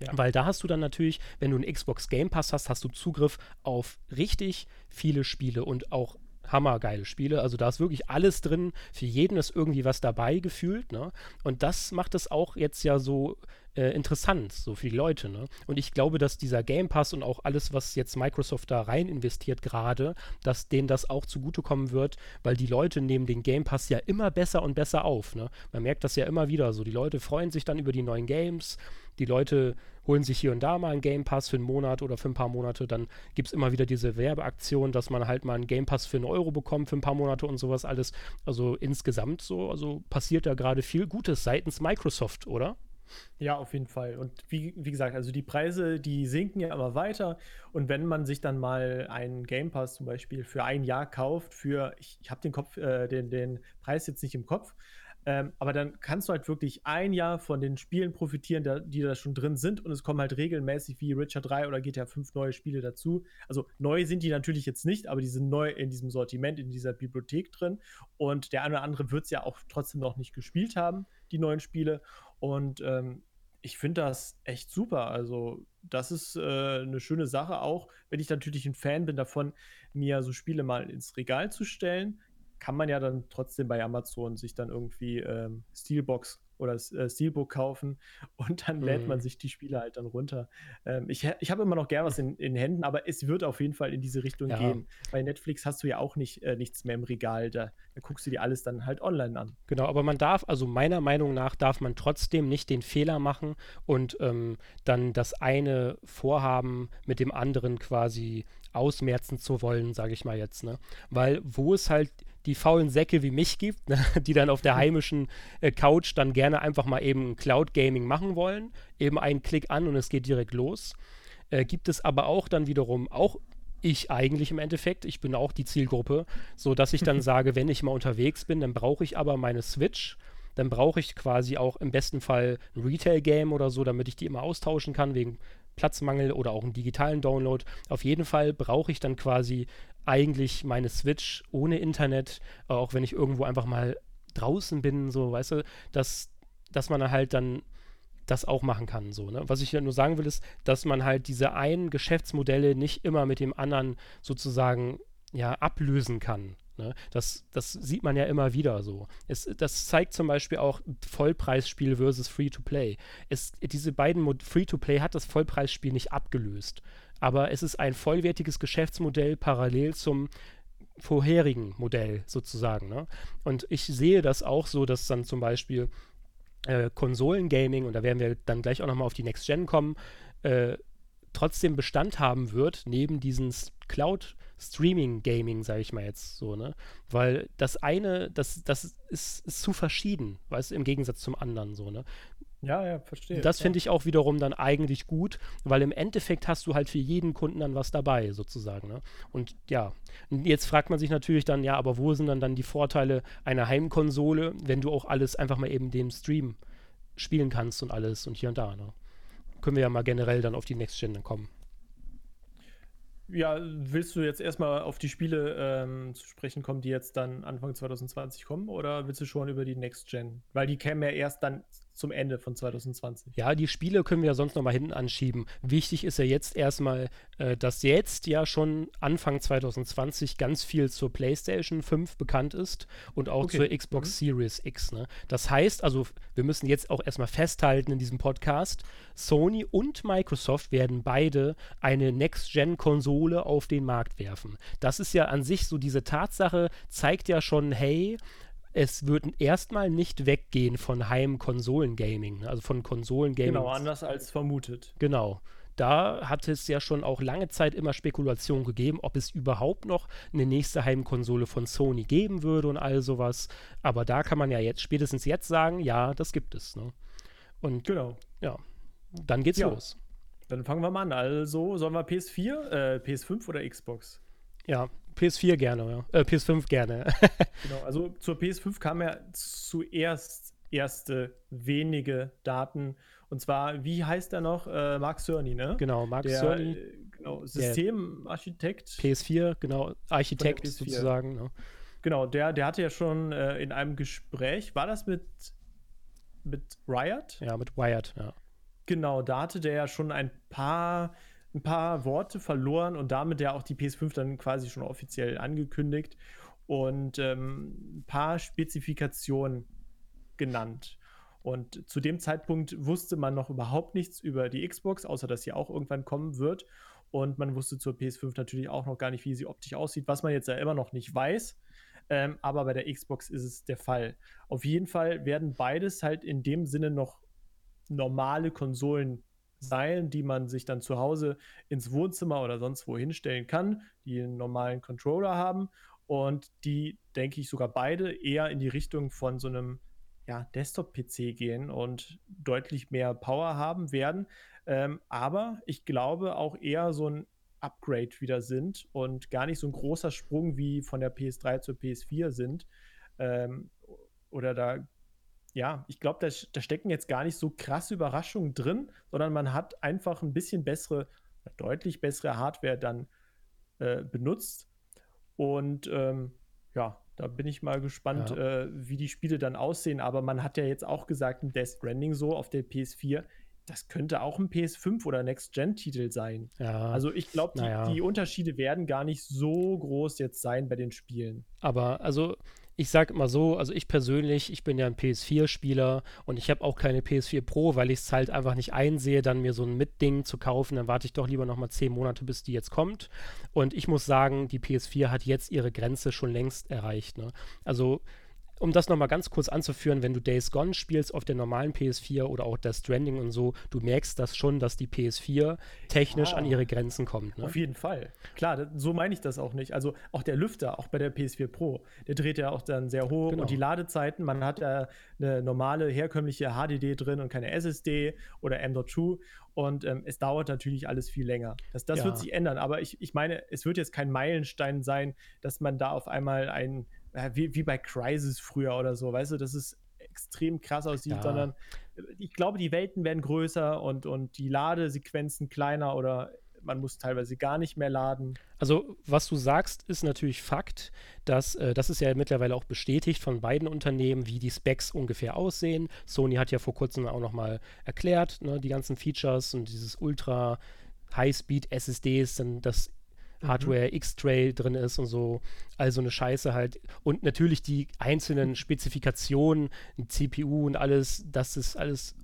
Speaker 1: Ja. Weil da hast du dann natürlich, wenn du einen Xbox Game Pass hast, hast du Zugriff auf richtig viele Spiele und auch hammergeile Spiele. Also da ist wirklich alles drin. Für jeden ist irgendwie was dabei gefühlt. Ne? Und das macht es auch jetzt ja so äh, interessant, so für die Leute. Ne? Und ich glaube, dass dieser Game Pass und auch alles, was jetzt Microsoft da rein investiert gerade, dass denen das auch zugutekommen wird, weil die Leute nehmen den Game Pass ja immer besser und besser auf. Ne? Man merkt das ja immer wieder so. Die Leute freuen sich dann über die neuen Games. Die Leute holen sich hier und da mal einen Game Pass für einen Monat oder für ein paar Monate. Dann gibt es immer wieder diese Werbeaktion, dass man halt mal einen Game Pass für einen Euro bekommt für ein paar Monate und sowas alles. Also insgesamt so, also passiert da gerade viel Gutes seitens Microsoft, oder?
Speaker 2: Ja, auf jeden Fall. Und wie, wie gesagt, also die Preise, die sinken ja immer weiter. Und wenn man sich dann mal einen Game Pass zum Beispiel für ein Jahr kauft, für, ich, ich habe den Kopf, äh, den, den Preis jetzt nicht im Kopf, ähm, aber dann kannst du halt wirklich ein Jahr von den Spielen profitieren, da, die da schon drin sind. Und es kommen halt regelmäßig wie Richard 3 oder GTA 5 neue Spiele dazu. Also neu sind die natürlich jetzt nicht, aber die sind neu in diesem Sortiment, in dieser Bibliothek drin. Und der eine oder andere wird es ja auch trotzdem noch nicht gespielt haben, die neuen Spiele. Und ähm, ich finde das echt super. Also, das ist äh, eine schöne Sache, auch wenn ich natürlich ein Fan bin davon, mir so Spiele mal ins Regal zu stellen, kann man ja dann trotzdem bei Amazon sich dann irgendwie ähm, Steelbox oder äh, Steelbook kaufen und dann lädt man mhm. sich die Spiele halt dann runter. Ähm, ich ich habe immer noch gern was in, in Händen, aber es wird auf jeden Fall in diese Richtung ja. gehen. Bei Netflix hast du ja auch nicht äh, nichts mehr im Regal, da, da, guckst du dir alles dann halt online an.
Speaker 1: Genau, aber man darf, also meiner Meinung nach darf man trotzdem nicht den Fehler machen und ähm, dann das eine Vorhaben mit dem anderen quasi ausmerzen zu wollen, sage ich mal jetzt, ne? Weil wo es halt die faulen Säcke wie mich gibt, ne, die dann auf der heimischen äh, Couch dann gerne einfach mal eben Cloud Gaming machen wollen, eben einen Klick an und es geht direkt los. Äh, gibt es aber auch dann wiederum auch ich eigentlich im Endeffekt, ich bin auch die Zielgruppe, so dass ich dann sage, wenn ich mal unterwegs bin, dann brauche ich aber meine Switch. Dann brauche ich quasi auch im besten Fall ein Retail-Game oder so, damit ich die immer austauschen kann, wegen Platzmangel oder auch einen digitalen Download. Auf jeden Fall brauche ich dann quasi eigentlich meine Switch ohne Internet, auch wenn ich irgendwo einfach mal draußen bin, so, weißt du, dass, dass man halt dann das auch machen kann, so, ne? Was ich nur sagen will, ist, dass man halt diese einen Geschäftsmodelle nicht immer mit dem anderen sozusagen ja ablösen kann. Ne? Das, das sieht man ja immer wieder so. Es, das zeigt zum Beispiel auch Vollpreisspiel versus Free-to-Play. diese beiden Free-to-Play hat das Vollpreisspiel nicht abgelöst. Aber es ist ein vollwertiges Geschäftsmodell parallel zum vorherigen Modell sozusagen. Ne? Und ich sehe das auch so, dass dann zum Beispiel äh, Konsolengaming, und da werden wir dann gleich auch nochmal auf die Next Gen kommen, äh, trotzdem Bestand haben wird, neben diesen Cloud-Streaming-Gaming, sage ich mal jetzt so, ne? Weil das eine, das, das ist, ist zu verschieden, weißt du, im Gegensatz zum anderen so, ne?
Speaker 2: Ja, ja, verstehe.
Speaker 1: Das finde ich auch wiederum dann eigentlich gut, weil im Endeffekt hast du halt für jeden Kunden dann was dabei, sozusagen. Ne? Und ja, jetzt fragt man sich natürlich dann, ja, aber wo sind dann, dann die Vorteile einer Heimkonsole, wenn du auch alles einfach mal eben dem Stream spielen kannst und alles und hier und da. Ne? Können wir ja mal generell dann auf die Next Gen kommen.
Speaker 2: Ja, willst du jetzt erstmal auf die Spiele ähm, zu sprechen kommen, die jetzt dann Anfang 2020 kommen, oder willst du schon über die Next Gen? Weil die kämen ja erst dann zum Ende von 2020.
Speaker 1: Ja, die Spiele können wir ja sonst noch mal hinten anschieben. Wichtig ist ja jetzt erstmal, äh, dass jetzt ja schon Anfang 2020 ganz viel zur PlayStation 5 bekannt ist und auch okay. zur Xbox mhm. Series X. Ne? Das heißt, also wir müssen jetzt auch erstmal festhalten in diesem Podcast, Sony und Microsoft werden beide eine Next-Gen-Konsole auf den Markt werfen. Das ist ja an sich so diese Tatsache, zeigt ja schon, hey, es wird erstmal nicht weggehen von Heim-Konsolen-Gaming, ne? also von Konsolen-Gaming.
Speaker 2: Genau, anders als vermutet.
Speaker 1: Genau. Da hat es ja schon auch lange Zeit immer Spekulationen gegeben, ob es überhaupt noch eine nächste Heimkonsole von Sony geben würde und all sowas. Aber da kann man ja jetzt, spätestens jetzt sagen, ja, das gibt es. Ne? Und genau. Ja, dann geht's ja. los.
Speaker 2: Dann fangen wir mal an. Also, sollen wir PS4, äh, PS5 oder Xbox?
Speaker 1: Ja, PS4 gerne, ja. Äh, PS5 gerne.
Speaker 2: genau, also zur PS5 kamen ja zuerst erste wenige Daten. Und zwar, wie heißt er noch? Äh, Mark Cerny, ne?
Speaker 1: Genau, Mark der, Cerny.
Speaker 2: Äh, genau, Systemarchitekt.
Speaker 1: PS4, genau, Architekt sozusagen. Ne?
Speaker 2: Genau, der, der hatte ja schon äh, in einem Gespräch, war das mit, mit Riot?
Speaker 1: Ja, mit Wired, ja.
Speaker 2: Genau, da hatte der ja schon ein paar ein paar Worte verloren und damit ja auch die PS5 dann quasi schon offiziell angekündigt und ähm, ein paar Spezifikationen genannt. Und zu dem Zeitpunkt wusste man noch überhaupt nichts über die Xbox, außer dass sie auch irgendwann kommen wird. Und man wusste zur PS5 natürlich auch noch gar nicht, wie sie optisch aussieht, was man jetzt ja immer noch nicht weiß. Ähm, aber bei der Xbox ist es der Fall. Auf jeden Fall werden beides halt in dem Sinne noch normale Konsolen Seilen, die man sich dann zu Hause ins Wohnzimmer oder sonst wo hinstellen kann, die einen normalen Controller haben und die, denke ich, sogar beide eher in die Richtung von so einem ja, Desktop-PC gehen und deutlich mehr Power haben werden. Ähm, aber ich glaube auch eher so ein Upgrade wieder sind und gar nicht so ein großer Sprung wie von der PS3 zur PS4 sind. Ähm, oder da ja, ich glaube, da, da, stecken jetzt gar nicht so krasse Überraschungen drin, sondern man hat einfach ein bisschen bessere, deutlich bessere Hardware dann äh, benutzt. Und ähm, ja, da bin ich mal gespannt, ja. äh, wie die Spiele dann aussehen. Aber man hat ja jetzt auch gesagt, ein Death Stranding so auf der PS4, das könnte auch ein PS5 oder Next-Gen-Titel sein. Ja, also ich glaube, die, naja. die Unterschiede werden gar nicht so groß jetzt sein bei den Spielen.
Speaker 1: Aber also ich sage immer so, also ich persönlich, ich bin ja ein PS4-Spieler und ich habe auch keine PS4 Pro, weil ich es halt einfach nicht einsehe, dann mir so ein Mitding zu kaufen. Dann warte ich doch lieber nochmal zehn Monate, bis die jetzt kommt. Und ich muss sagen, die PS4 hat jetzt ihre Grenze schon längst erreicht. Ne? Also um das nochmal ganz kurz anzuführen, wenn du Days Gone spielst auf der normalen PS4 oder auch Death Stranding und so, du merkst das schon, dass die PS4 technisch ah, an ihre Grenzen kommt. Ne?
Speaker 2: Auf jeden Fall. Klar, das, so meine ich das auch nicht. Also auch der Lüfter, auch bei der PS4 Pro, der dreht ja auch dann sehr hoch genau. und die Ladezeiten, man hat ja eine normale, herkömmliche HDD drin und keine SSD oder M.2 und ähm, es dauert natürlich alles viel länger. Das, das ja. wird sich ändern, aber ich, ich meine, es wird jetzt kein Meilenstein sein, dass man da auf einmal ein äh, wie, wie bei Crisis früher oder so, weißt du, dass es extrem krass aussieht, ja. sondern äh, ich glaube, die Welten werden größer und, und die Ladesequenzen kleiner oder man muss teilweise gar nicht mehr laden.
Speaker 1: Also, was du sagst, ist natürlich Fakt, dass äh, das ist ja mittlerweile auch bestätigt von beiden Unternehmen, wie die Specs ungefähr aussehen. Sony hat ja vor kurzem auch nochmal erklärt, ne, die ganzen Features und dieses Ultra High-Speed SSDs, dann das. Hardware X-Tray drin ist und so, also eine Scheiße halt. Und natürlich die einzelnen Spezifikationen, CPU und alles, dass es alles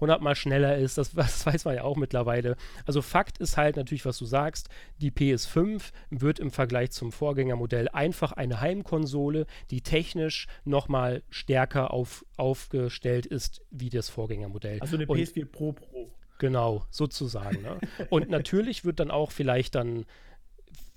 Speaker 1: hundertmal schneller ist, das, das, weiß man ja auch mittlerweile. Also Fakt ist halt natürlich, was du sagst, die PS5 wird im Vergleich zum Vorgängermodell einfach eine Heimkonsole, die technisch nochmal stärker auf, aufgestellt ist wie das Vorgängermodell.
Speaker 2: Also eine PS4 Pro Pro.
Speaker 1: Genau, sozusagen. Ne? Und natürlich wird dann auch vielleicht dann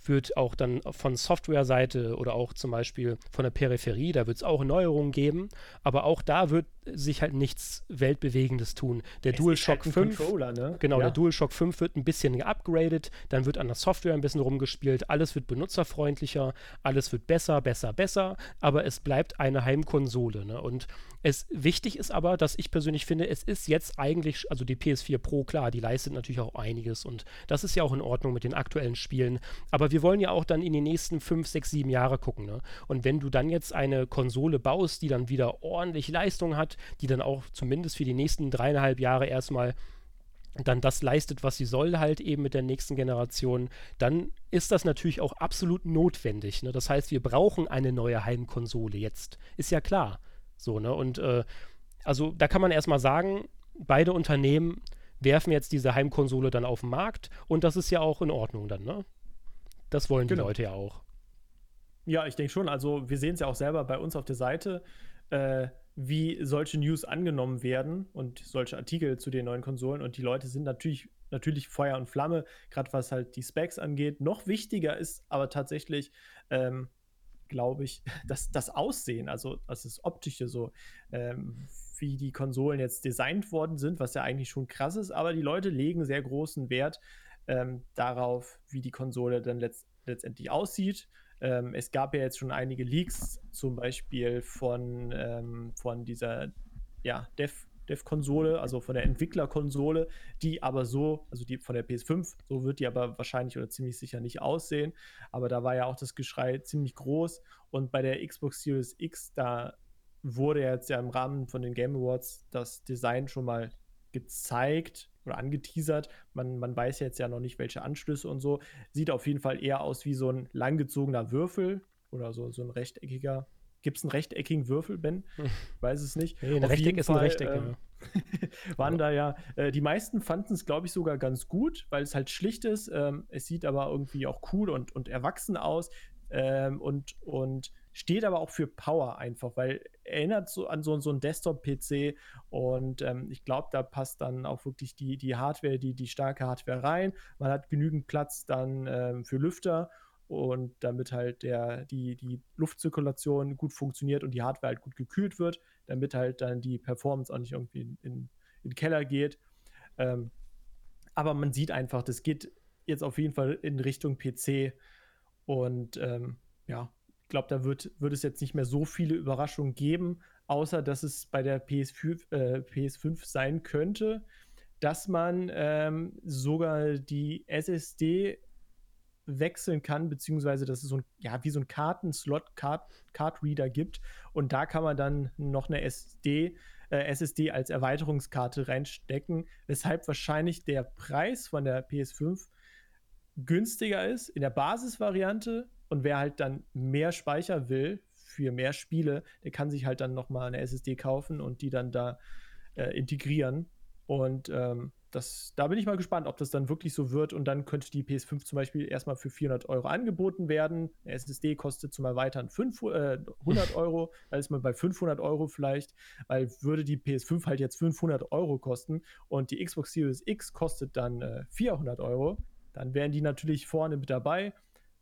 Speaker 1: wird auch dann von Softwareseite oder auch zum Beispiel von der Peripherie, da wird es auch Neuerungen geben, aber auch da wird sich halt nichts Weltbewegendes tun. Der es DualShock halt 5, ne? genau, ja. der DualShock 5 wird ein bisschen geupgradet, dann wird an der Software ein bisschen rumgespielt, alles wird benutzerfreundlicher, alles wird besser, besser, besser, aber es bleibt eine Heimkonsole. Ne? Und es wichtig ist aber, dass ich persönlich finde, es ist jetzt eigentlich, also die PS4 Pro, klar, die leistet natürlich auch einiges und das ist ja auch in Ordnung mit den aktuellen Spielen. Aber wir wollen ja auch dann in die nächsten 5, 6, 7 Jahre gucken. Ne? Und wenn du dann jetzt eine Konsole baust, die dann wieder ordentlich Leistung hat, die dann auch zumindest für die nächsten dreieinhalb Jahre erstmal dann das leistet, was sie soll, halt eben mit der nächsten Generation, dann ist das natürlich auch absolut notwendig. Ne? Das heißt, wir brauchen eine neue Heimkonsole jetzt. Ist ja klar. So, ne? Und äh, also da kann man erstmal sagen, beide Unternehmen werfen jetzt diese Heimkonsole dann auf den Markt und das ist ja auch in Ordnung dann, ne? Das wollen genau. die Leute ja auch.
Speaker 2: Ja, ich denke schon. Also wir sehen es ja auch selber bei uns auf der Seite, äh, wie solche News angenommen werden und solche Artikel zu den neuen Konsolen. Und die Leute sind natürlich, natürlich Feuer und Flamme, gerade was halt die Specs angeht. Noch wichtiger ist aber tatsächlich, ähm, glaube ich, das, das Aussehen, also das Optische so, ähm, wie die Konsolen jetzt designt worden sind, was ja eigentlich schon krass ist, aber die Leute legen sehr großen Wert ähm, darauf, wie die Konsole dann letzt, letztendlich aussieht. Ähm, es gab ja jetzt schon einige Leaks, zum Beispiel von, ähm, von dieser ja, Dev Dev-Konsole, also von der Entwicklerkonsole, die aber so, also die von der PS5, so wird die aber wahrscheinlich oder ziemlich sicher nicht aussehen. Aber da war ja auch das Geschrei ziemlich groß. Und bei der Xbox Series X, da wurde jetzt ja im Rahmen von den Game Awards das Design schon mal gezeigt oder angeteasert. Man, man weiß jetzt ja noch nicht, welche Anschlüsse und so. Sieht auf jeden Fall eher aus wie so ein langgezogener Würfel oder so, so ein rechteckiger Gibt es einen rechteckigen Würfel, Ben? Hm. Weiß es nicht.
Speaker 1: Nee, ein Auf Rechteck ist Fall, ein Rechteck. Äh,
Speaker 2: waren da ja, äh, die meisten fanden es, glaube ich, sogar ganz gut, weil es halt schlicht ist. Ähm, es sieht aber irgendwie auch cool und, und erwachsen aus ähm, und, und steht aber auch für Power einfach, weil erinnert so an so, so einen Desktop-PC und ähm, ich glaube, da passt dann auch wirklich die, die Hardware, die, die starke Hardware rein. Man hat genügend Platz dann ähm, für Lüfter und damit halt der, die, die Luftzirkulation gut funktioniert und die Hardware halt gut gekühlt wird, damit halt dann die Performance auch nicht irgendwie in, in, in den Keller geht. Ähm, aber man sieht einfach, das geht jetzt auf jeden Fall in Richtung PC und ähm, ja, ich glaube, da wird, wird es jetzt nicht mehr so viele Überraschungen geben, außer dass es bei der PS5, äh, PS5 sein könnte, dass man ähm, sogar die SSD wechseln kann, beziehungsweise dass es so ein, ja, wie so ein Kartenslot, Card, Card Reader gibt. Und da kann man dann noch eine SD, äh, SSD als Erweiterungskarte reinstecken, weshalb wahrscheinlich der Preis von der PS5 günstiger ist in der Basisvariante. Und wer halt dann mehr Speicher will für mehr Spiele, der kann sich halt dann nochmal eine SSD kaufen und die dann da äh, integrieren. Und ähm, das, da bin ich mal gespannt, ob das dann wirklich so wird und dann könnte die PS5 zum Beispiel erstmal für 400 Euro angeboten werden. Eine SSD kostet zum Erweitern 5, äh, 100 Euro, da ist man bei 500 Euro vielleicht, weil würde die PS5 halt jetzt 500 Euro kosten und die Xbox Series X kostet dann äh, 400 Euro, dann wären die natürlich vorne mit dabei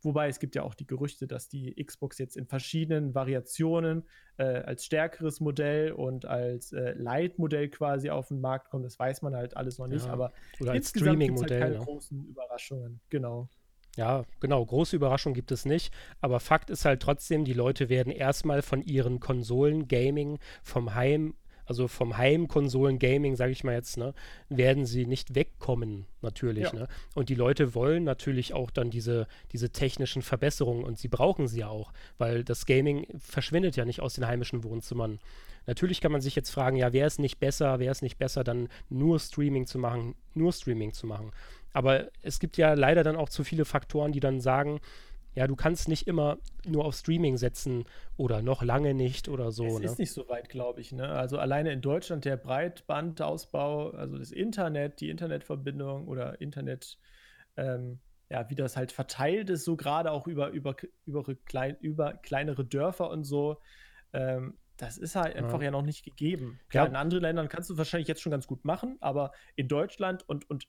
Speaker 2: Wobei es gibt ja auch die Gerüchte, dass die Xbox jetzt in verschiedenen Variationen äh, als stärkeres Modell und als äh, Light-Modell quasi auf den Markt kommt. Das weiß man halt alles noch nicht, ja. aber
Speaker 1: Oder als halt Streaming-Modell. Halt keine
Speaker 2: ne? großen Überraschungen. Genau.
Speaker 1: Ja, genau, große Überraschung gibt es nicht. Aber Fakt ist halt trotzdem, die Leute werden erstmal von ihren Konsolen, Gaming, vom Heim also vom Heimkonsolen-Gaming, sage ich mal jetzt, ne, werden sie nicht wegkommen, natürlich. Ja. Ne? Und die Leute wollen natürlich auch dann diese, diese technischen Verbesserungen und sie brauchen sie ja auch, weil das Gaming verschwindet ja nicht aus den heimischen Wohnzimmern. Natürlich kann man sich jetzt fragen, ja, wäre es nicht besser, wäre es nicht besser, dann nur Streaming zu machen, nur Streaming zu machen. Aber es gibt ja leider dann auch zu viele Faktoren, die dann sagen, ja, du kannst nicht immer nur auf Streaming setzen oder noch lange nicht oder so. Es
Speaker 2: ne? ist nicht so weit, glaube ich. Ne? Also alleine in Deutschland der Breitbandausbau, also das Internet, die Internetverbindung oder Internet, ähm, ja, wie das halt verteilt ist, so gerade auch über, über, über, klein, über kleinere Dörfer und so. Ähm, das ist halt einfach ja. ja noch nicht gegeben. Klar, ja. in anderen Ländern kannst du wahrscheinlich jetzt schon ganz gut machen, aber in Deutschland und, und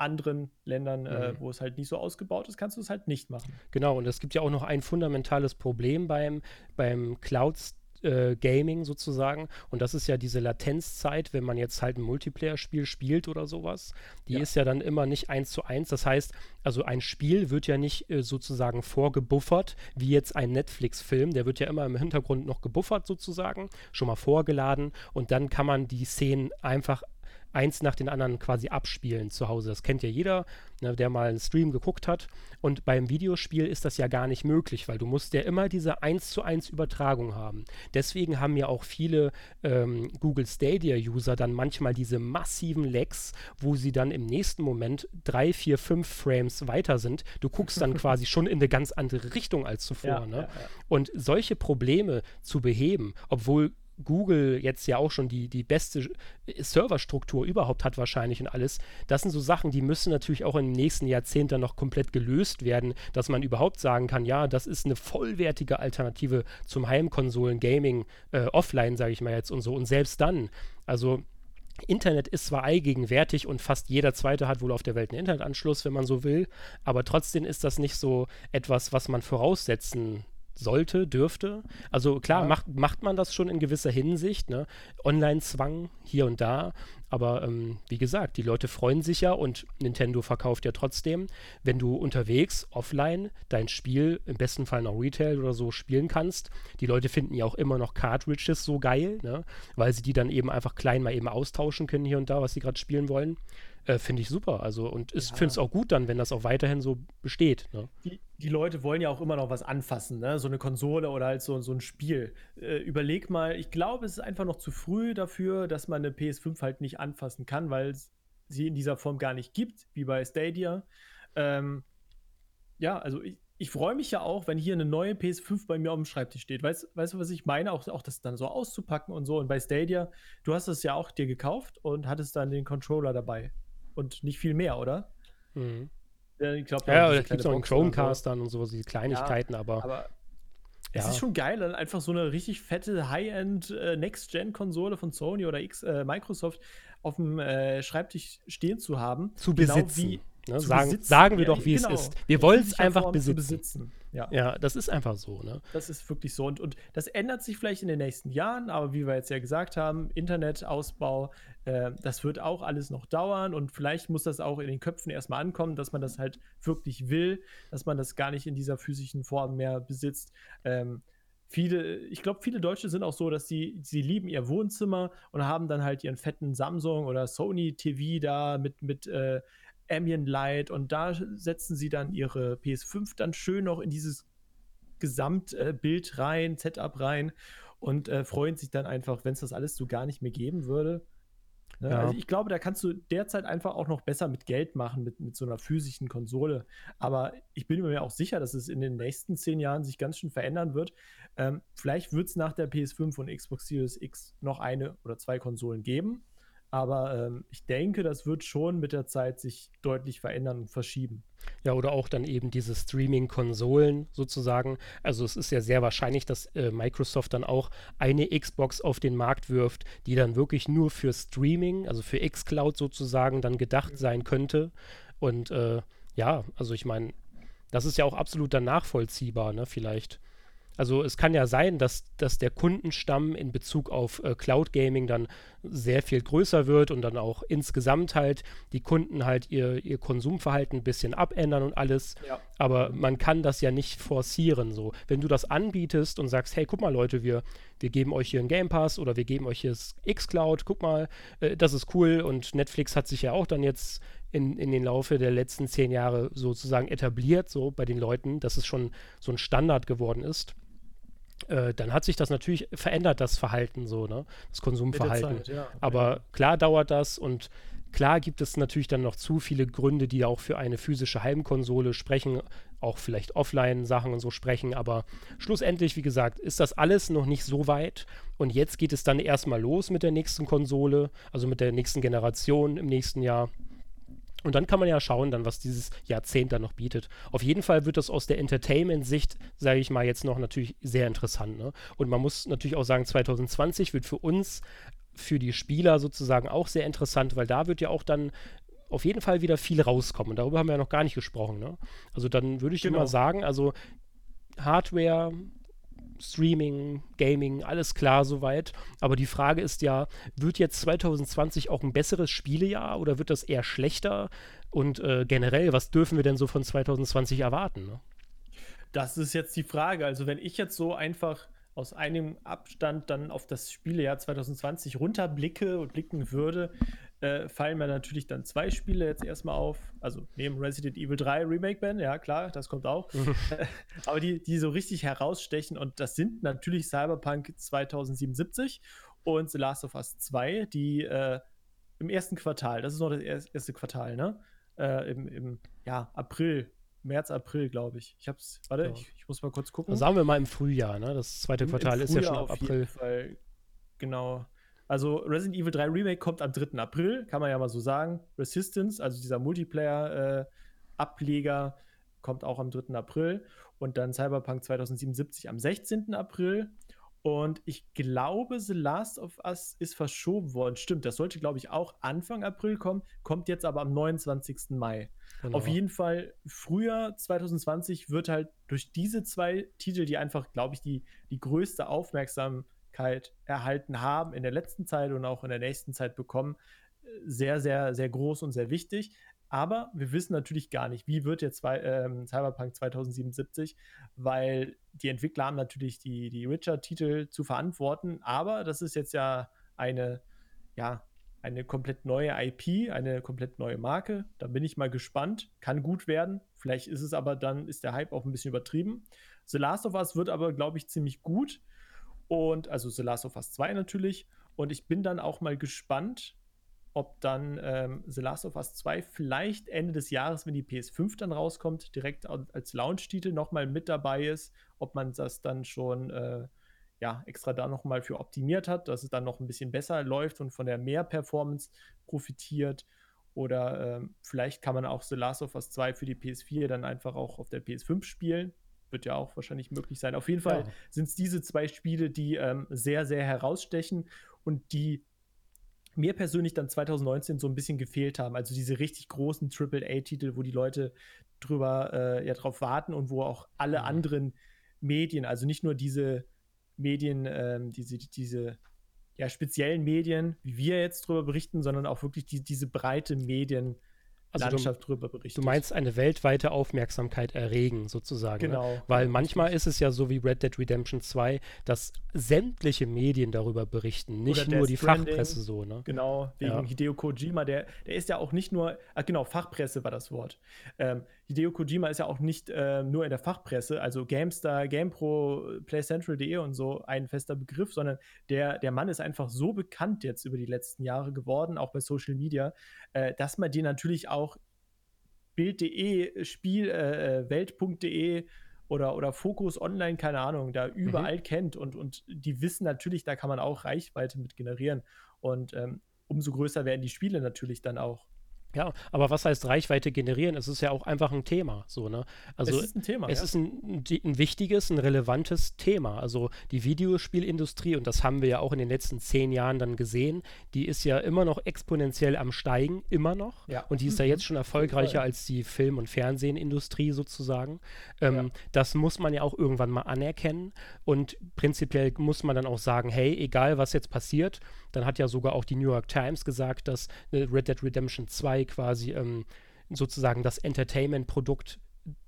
Speaker 2: anderen Ländern, äh, mhm. äh, wo es halt nicht so ausgebaut ist, kannst du es halt nicht machen.
Speaker 1: Genau, und es gibt ja auch noch ein fundamentales Problem beim, beim Cloud äh, Gaming sozusagen. Und das ist ja diese Latenzzeit, wenn man jetzt halt ein Multiplayer-Spiel spielt oder sowas. Die ja. ist ja dann immer nicht eins zu eins. Das heißt, also ein Spiel wird ja nicht äh, sozusagen vorgebuffert, wie jetzt ein Netflix-Film. Der wird ja immer im Hintergrund noch gebuffert sozusagen, schon mal vorgeladen. Und dann kann man die Szenen einfach eins nach den anderen quasi abspielen zu Hause. Das kennt ja jeder, ne, der mal einen Stream geguckt hat. Und beim Videospiel ist das ja gar nicht möglich, weil du musst ja immer diese 1 zu 1 Übertragung haben. Deswegen haben ja auch viele ähm, Google Stadia-User dann manchmal diese massiven Lags, wo sie dann im nächsten Moment drei, vier, fünf Frames weiter sind. Du guckst dann quasi schon in eine ganz andere Richtung als zuvor. Ja, ne? ja, ja. Und solche Probleme zu beheben, obwohl Google jetzt ja auch schon die, die beste Serverstruktur überhaupt hat wahrscheinlich und alles. Das sind so Sachen, die müssen natürlich auch im nächsten Jahrzehnt dann noch komplett gelöst werden, dass man überhaupt sagen kann, ja, das ist eine vollwertige Alternative zum Heimkonsolen-Gaming äh, offline, sage ich mal jetzt und so. Und selbst dann, also Internet ist zwar allgegenwärtig und fast jeder zweite hat wohl auf der Welt einen Internetanschluss, wenn man so will, aber trotzdem ist das nicht so etwas, was man voraussetzen sollte, dürfte. Also klar, ja. macht, macht man das schon in gewisser Hinsicht, ne? Online-Zwang hier und da. Aber ähm, wie gesagt, die Leute freuen sich ja und Nintendo verkauft ja trotzdem, wenn du unterwegs, offline, dein Spiel im besten Fall noch Retail oder so spielen kannst. Die Leute finden ja auch immer noch Cartridges so geil, ne? weil sie die dann eben einfach klein mal eben austauschen können hier und da, was sie gerade spielen wollen. Äh, finde ich super. Also, und ich ja. finde es auch gut dann, wenn das auch weiterhin so besteht. Ne?
Speaker 2: Die, die, Leute wollen ja auch immer noch was anfassen, ne? So eine Konsole oder halt so, so ein Spiel. Äh, überleg mal, ich glaube, es ist einfach noch zu früh dafür, dass man eine PS5 halt nicht anfassen kann, weil es sie in dieser Form gar nicht gibt, wie bei Stadia. Ähm, ja, also ich, ich freue mich ja auch, wenn hier eine neue PS5 bei mir auf dem Schreibtisch steht. Weißt, weißt du, was ich meine? Auch, auch das dann so auszupacken und so. Und bei Stadia, du hast es ja auch dir gekauft und hattest dann den Controller dabei und nicht viel mehr, oder?
Speaker 1: Mhm. Ja, ich glaube, ja, da gibt es auch einen Chromecast dann und so, diese Kleinigkeiten, ja, aber,
Speaker 2: aber es ja. ist schon geil, dann einfach so eine richtig fette High-End äh, Next-Gen-Konsole von Sony oder X, äh, Microsoft auf dem äh, Schreibtisch stehen zu haben.
Speaker 1: Zu genau besitzen. Wie, Ne? Sagen, sagen wir ja, doch, wie genau. es ist. Wir wollen es einfach besitzen. besitzen.
Speaker 2: Ja. ja, das ist einfach so. Ne? Das ist wirklich so. Und, und das ändert sich vielleicht in den nächsten Jahren, aber wie wir jetzt ja gesagt haben, Internetausbau, äh, das wird auch alles noch dauern und vielleicht muss das auch in den Köpfen erstmal ankommen, dass man das halt wirklich will, dass man das gar nicht in dieser physischen Form mehr besitzt. Ähm, viele, ich glaube, viele Deutsche sind auch so, dass sie, sie lieben ihr Wohnzimmer und haben dann halt ihren fetten Samsung oder Sony TV da mit, mit äh, Ambient Light und da setzen sie dann ihre PS5 dann schön noch in dieses Gesamtbild rein, Setup rein und äh, freuen sich dann einfach, wenn es das alles so gar nicht mehr geben würde. Ne? Ja. Also ich glaube, da kannst du derzeit einfach auch noch besser mit Geld machen, mit, mit so einer physischen Konsole. Aber ich bin mir auch sicher, dass es in den nächsten zehn Jahren sich ganz schön verändern wird. Ähm, vielleicht wird es nach der PS5 und Xbox Series X noch eine oder zwei Konsolen geben. Aber ähm, ich denke, das wird schon mit der Zeit sich deutlich verändern und verschieben.
Speaker 1: Ja, oder auch dann eben diese Streaming-Konsolen sozusagen. Also es ist ja sehr wahrscheinlich, dass äh, Microsoft dann auch eine Xbox auf den Markt wirft, die dann wirklich nur für Streaming, also für xCloud sozusagen, dann gedacht sein könnte. Und äh, ja, also ich meine, das ist ja auch absolut dann nachvollziehbar, ne? Vielleicht also es kann ja sein, dass, dass der Kundenstamm in Bezug auf äh, Cloud Gaming dann sehr viel größer wird und dann auch insgesamt halt die Kunden halt ihr, ihr Konsumverhalten ein bisschen abändern und alles. Ja. Aber man kann das ja nicht forcieren so. Wenn du das anbietest und sagst, hey, guck mal Leute, wir, wir geben euch hier einen Game Pass oder wir geben euch hier das X-Cloud, guck mal, äh, das ist cool und Netflix hat sich ja auch dann jetzt in, in den Laufe der letzten zehn Jahre sozusagen etabliert, so bei den Leuten, dass es schon so ein Standard geworden ist. Äh, dann hat sich das natürlich verändert, das Verhalten so, ne? Das Konsumverhalten. Zeit, ja. Aber klar dauert das und klar gibt es natürlich dann noch zu viele Gründe, die auch für eine physische Heimkonsole sprechen, auch vielleicht Offline-Sachen und so sprechen, aber schlussendlich, wie gesagt, ist das alles noch nicht so weit und jetzt geht es dann erstmal los mit der nächsten Konsole, also mit der nächsten Generation im nächsten Jahr. Und dann kann man ja schauen, dann, was dieses Jahrzehnt dann noch bietet. Auf jeden Fall wird das aus der Entertainment-Sicht, sage ich mal, jetzt noch natürlich sehr interessant. Ne? Und man muss natürlich auch sagen, 2020 wird für uns, für die Spieler sozusagen auch sehr interessant, weil da wird ja auch dann auf jeden Fall wieder viel rauskommen. Darüber haben wir ja noch gar nicht gesprochen. Ne? Also dann würde ich genau. immer sagen, also Hardware Streaming, Gaming, alles klar soweit. Aber die Frage ist ja, wird jetzt 2020 auch ein besseres Spielejahr oder wird das eher schlechter? Und äh, generell, was dürfen wir denn so von 2020 erwarten? Ne?
Speaker 2: Das ist jetzt die Frage. Also, wenn ich jetzt so einfach aus einem Abstand dann auf das Spielejahr 2020 runterblicke und blicken würde, äh, fallen mir natürlich dann zwei Spiele jetzt erstmal auf. Also neben Resident Evil 3 Remake Ben, ja klar, das kommt auch. Aber die, die so richtig herausstechen und das sind natürlich Cyberpunk 2077 und The Last of Us 2, die äh, im ersten Quartal, das ist noch das erste Quartal, ne? Äh, im, Im ja, April März, April, glaube ich. Ich hab's, warte, ja. ich, ich, muss mal kurz gucken.
Speaker 1: Dann sagen wir mal im Frühjahr, ne? Das zweite Quartal ist ja schon ab April.
Speaker 2: Fall, genau. Also Resident Evil 3 Remake kommt am 3. April, kann man ja mal so sagen. Resistance, also dieser Multiplayer-Ableger, äh, kommt auch am 3. April. Und dann Cyberpunk 2077 am 16. April. Und ich glaube, The Last of Us ist verschoben worden. Stimmt, das sollte, glaube ich, auch Anfang April kommen, kommt jetzt aber am 29. Mai. Genau. Auf jeden Fall, früher 2020 wird halt durch diese zwei Titel, die einfach, glaube ich, die, die größte Aufmerksamkeit Aufmerksamkeit erhalten haben in der letzten Zeit und auch in der nächsten Zeit bekommen, sehr, sehr, sehr groß und sehr wichtig. Aber wir wissen natürlich gar nicht, wie wird jetzt ähm, Cyberpunk 2077, weil die Entwickler haben natürlich die, die Witcher-Titel zu verantworten. Aber das ist jetzt ja eine, ja, eine komplett neue IP, eine komplett neue Marke. Da bin ich mal gespannt. Kann gut werden. Vielleicht ist es aber dann, ist der Hype auch ein bisschen übertrieben. The Last of Us wird aber, glaube ich, ziemlich gut. Und also The Last of Us 2 natürlich. Und ich bin dann auch mal gespannt, ob dann ähm, The Last of Us 2 vielleicht Ende des Jahres, wenn die PS5 dann rauskommt, direkt als Launch-Titel nochmal mit dabei ist, ob man das dann schon äh, ja, extra da nochmal für optimiert hat, dass es dann noch ein bisschen besser läuft und von der Mehr-Performance profitiert. Oder ähm, vielleicht kann man auch The Last of Us 2 für die PS4 dann einfach auch auf der PS5 spielen wird ja auch wahrscheinlich möglich sein. Auf jeden Fall ja. sind es diese zwei Spiele, die ähm, sehr, sehr herausstechen und die mir persönlich dann 2019 so ein bisschen gefehlt haben. Also diese richtig großen AAA-Titel, wo die Leute drüber äh, ja drauf warten und wo auch alle mhm. anderen Medien, also nicht nur diese Medien, ähm, diese, diese ja, speziellen Medien, wie wir jetzt drüber berichten, sondern auch wirklich die, diese breite Medien
Speaker 1: also Landschaft du, drüber berichtet. Du meinst eine weltweite Aufmerksamkeit erregen, sozusagen. Ne? Genau. Ne? Weil genau, manchmal ist es ja so wie Red Dead Redemption 2, dass sämtliche Medien darüber berichten, nicht Oder nur die Stranding, Fachpresse so. Ne?
Speaker 2: Genau, wegen ja. Hideo Kojima, der, der ist ja auch nicht nur, ah, genau, Fachpresse war das Wort. Ähm, Hideo Kojima ist ja auch nicht äh, nur in der Fachpresse, also GameStar, GamePro, PlayCentral.de und so ein fester Begriff, sondern der, der Mann ist einfach so bekannt jetzt über die letzten Jahre geworden, auch bei Social Media, äh, dass man den natürlich auch Bild.de, Spiel, äh, äh Welt.de oder, oder Fokus Online, keine Ahnung, da überall mhm. kennt und, und die wissen natürlich, da kann man auch Reichweite mit generieren. Und ähm, umso größer werden die Spiele natürlich dann auch.
Speaker 1: Ja, aber was heißt Reichweite generieren? Es ist ja auch einfach ein Thema, so, ne? Also
Speaker 2: es ist ein Thema.
Speaker 1: Es
Speaker 2: ja.
Speaker 1: ist ein, ein, wichtiges, ein relevantes Thema. Also die Videospielindustrie, und das haben wir ja auch in den letzten zehn Jahren dann gesehen, die ist ja immer noch exponentiell am Steigen, immer noch. Ja. Und die ist mhm. ja jetzt schon erfolgreicher als die Film- und Fernsehindustrie sozusagen. Ähm, ja. Das muss man ja auch irgendwann mal anerkennen. Und prinzipiell muss man dann auch sagen, hey, egal was jetzt passiert, dann hat ja sogar auch die New York Times gesagt, dass Red Dead Redemption 2 quasi ähm, sozusagen das Entertainment-Produkt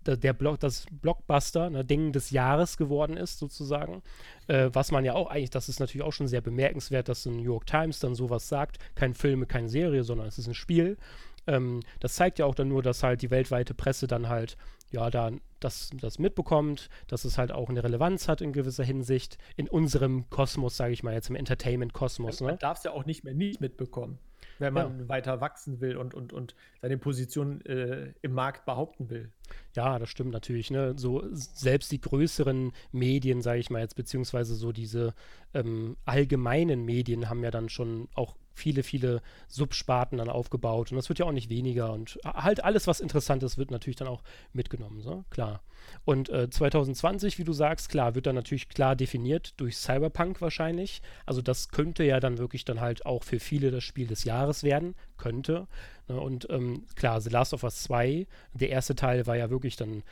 Speaker 1: der Block, das Blockbuster, ne, Ding des Jahres geworden ist, sozusagen. Äh, was man ja auch eigentlich, das ist natürlich auch schon sehr bemerkenswert, dass die New York Times dann sowas sagt. Kein Film, keine Serie, sondern es ist ein Spiel. Ähm, das zeigt ja auch dann nur, dass halt die weltweite Presse dann halt, ja, da das, das mitbekommt, dass es halt auch eine Relevanz hat in gewisser Hinsicht in unserem Kosmos, sage ich mal jetzt, im Entertainment-Kosmos.
Speaker 2: Ne? Man darf es ja auch nicht mehr nicht mitbekommen, wenn man ja. weiter wachsen will und, und, und seine Position äh, im Markt behaupten will.
Speaker 1: Ja, das stimmt natürlich. Ne? So selbst die größeren Medien, sage ich mal jetzt, beziehungsweise so diese ähm, allgemeinen Medien haben ja dann schon auch viele, viele Subsparten dann aufgebaut und das wird ja auch nicht weniger und halt alles, was interessant ist, wird natürlich dann auch mitgenommen, so, klar. Und äh, 2020, wie du sagst, klar, wird dann natürlich klar definiert durch Cyberpunk wahrscheinlich. Also das könnte ja dann wirklich dann halt auch für viele das Spiel des Jahres werden, könnte. Ne? Und ähm, klar, The Last of Us 2, der erste Teil war ja wirklich dann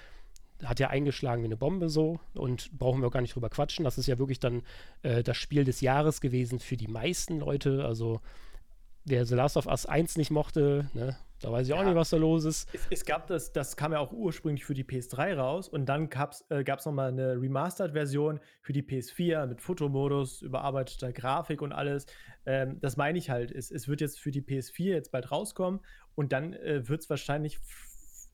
Speaker 1: hat ja eingeschlagen wie eine Bombe so und brauchen wir gar nicht drüber quatschen. Das ist ja wirklich dann äh, das Spiel des Jahres gewesen für die meisten Leute. Also wer The Last of Us 1 nicht mochte, ne, da weiß ich auch nicht, was da los ist.
Speaker 2: Es, es, gab das, das kam ja auch ursprünglich für die PS3 raus und dann gab es äh, nochmal eine Remastered-Version für die PS4 mit Fotomodus, überarbeiteter Grafik und alles. Ähm, das meine ich halt. Es, es wird jetzt für die PS4 jetzt bald rauskommen und dann äh, wird es wahrscheinlich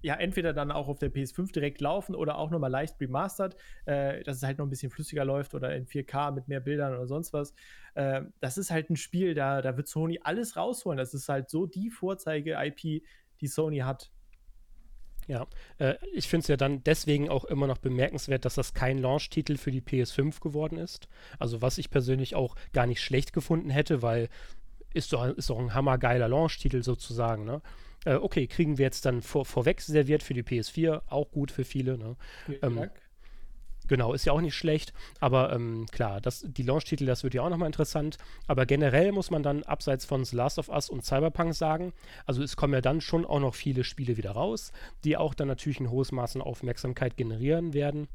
Speaker 2: ja, entweder dann auch auf der PS5 direkt laufen oder auch nochmal leicht remastered, äh, dass es halt noch ein bisschen flüssiger läuft oder in 4K mit mehr Bildern oder sonst was. Äh, das ist halt ein Spiel, da, da wird Sony alles rausholen. Das ist halt so die Vorzeige-IP, die Sony hat.
Speaker 1: Ja, äh, ich finde es ja dann deswegen auch immer noch bemerkenswert, dass das kein Launch-Titel für die PS5 geworden ist. Also was ich persönlich auch gar nicht schlecht gefunden hätte, weil ist doch, ist doch ein hammergeiler Launch-Titel sozusagen, ne? Äh, okay, kriegen wir jetzt dann vor, vorweg serviert für die PS4, auch gut für viele. Ne? Ähm, genau, ist ja auch nicht schlecht, aber ähm, klar, das, die Launch-Titel, das wird ja auch nochmal interessant. Aber generell muss man dann abseits von The Last of Us und Cyberpunk sagen, also es kommen ja dann schon auch noch viele Spiele wieder raus, die auch dann natürlich ein hohes Maß an Aufmerksamkeit generieren werden.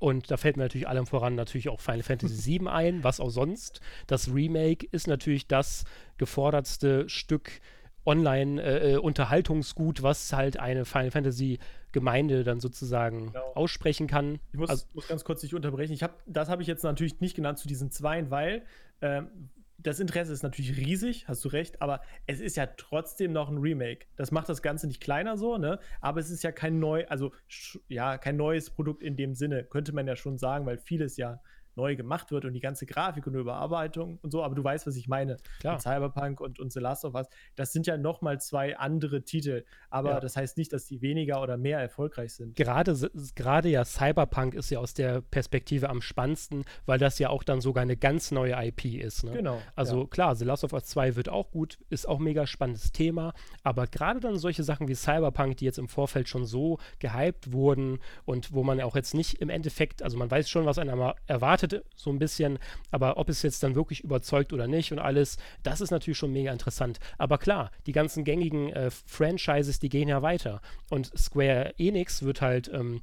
Speaker 1: Und da fällt mir natürlich allem voran natürlich auch Final Fantasy VII ein, was auch sonst. Das Remake ist natürlich das gefordertste Stück Online-Unterhaltungsgut, äh, äh was halt eine Final Fantasy Gemeinde dann sozusagen genau. aussprechen kann.
Speaker 2: Ich muss, also, muss, ganz kurz dich unterbrechen. Ich hab, das habe ich jetzt natürlich nicht genannt zu diesen Zweien, weil ähm, das Interesse ist natürlich riesig, hast du recht, aber es ist ja trotzdem noch ein Remake. Das macht das Ganze nicht kleiner so, ne? Aber es ist ja kein neu, also ja, kein neues Produkt in dem Sinne, könnte man ja schon sagen, weil vieles ja neu gemacht wird und die ganze Grafik und Überarbeitung und so, aber du weißt, was ich meine.
Speaker 1: Klar.
Speaker 2: Mit Cyberpunk und, und The Last of Us, das sind ja nochmal zwei andere Titel, aber ja. das heißt nicht, dass die weniger oder mehr erfolgreich sind.
Speaker 1: Gerade, gerade ja Cyberpunk ist ja aus der Perspektive am spannendsten, weil das ja auch dann sogar eine ganz neue IP ist. Ne?
Speaker 2: Genau.
Speaker 1: Also ja. klar, The Last of Us 2 wird auch gut, ist auch mega spannendes Thema, aber gerade dann solche Sachen wie Cyberpunk, die jetzt im Vorfeld schon so gehypt wurden und wo man auch jetzt nicht im Endeffekt, also man weiß schon, was einer erwartet, erwartet so ein bisschen, aber ob es jetzt dann wirklich überzeugt oder nicht und alles, das ist natürlich schon mega interessant. Aber klar, die ganzen gängigen äh, Franchises, die gehen ja weiter. Und Square Enix wird halt, ähm,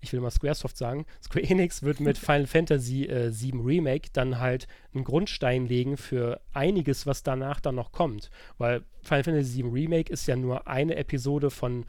Speaker 1: ich will mal Squaresoft sagen, Square Enix wird mit Final Fantasy äh, 7 Remake dann halt einen Grundstein legen für einiges, was danach dann noch kommt. Weil Final Fantasy 7 Remake ist ja nur eine Episode von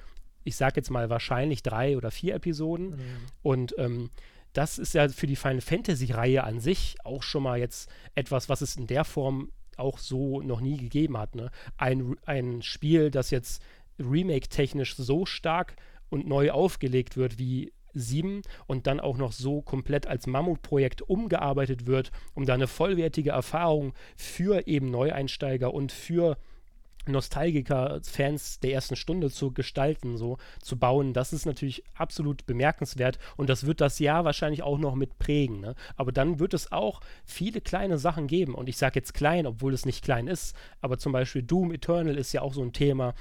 Speaker 1: ich sag jetzt mal wahrscheinlich drei oder vier Episoden. Mhm. Und ähm, das ist ja für die Final Fantasy-Reihe an sich auch schon mal jetzt etwas, was es in der Form auch so noch nie gegeben hat. Ne? Ein, ein Spiel, das jetzt remake-technisch so stark und neu aufgelegt wird wie 7 und dann auch noch so komplett als Mammutprojekt umgearbeitet wird, um da eine vollwertige Erfahrung für eben Neueinsteiger und für Nostalgiker-Fans der ersten Stunde zu gestalten, so zu bauen, das ist natürlich absolut bemerkenswert und das wird das Jahr wahrscheinlich auch noch mit prägen. Ne? Aber dann wird es auch viele kleine Sachen geben und ich sage jetzt klein, obwohl es nicht klein ist, aber zum Beispiel Doom Eternal ist ja auch so ein Thema.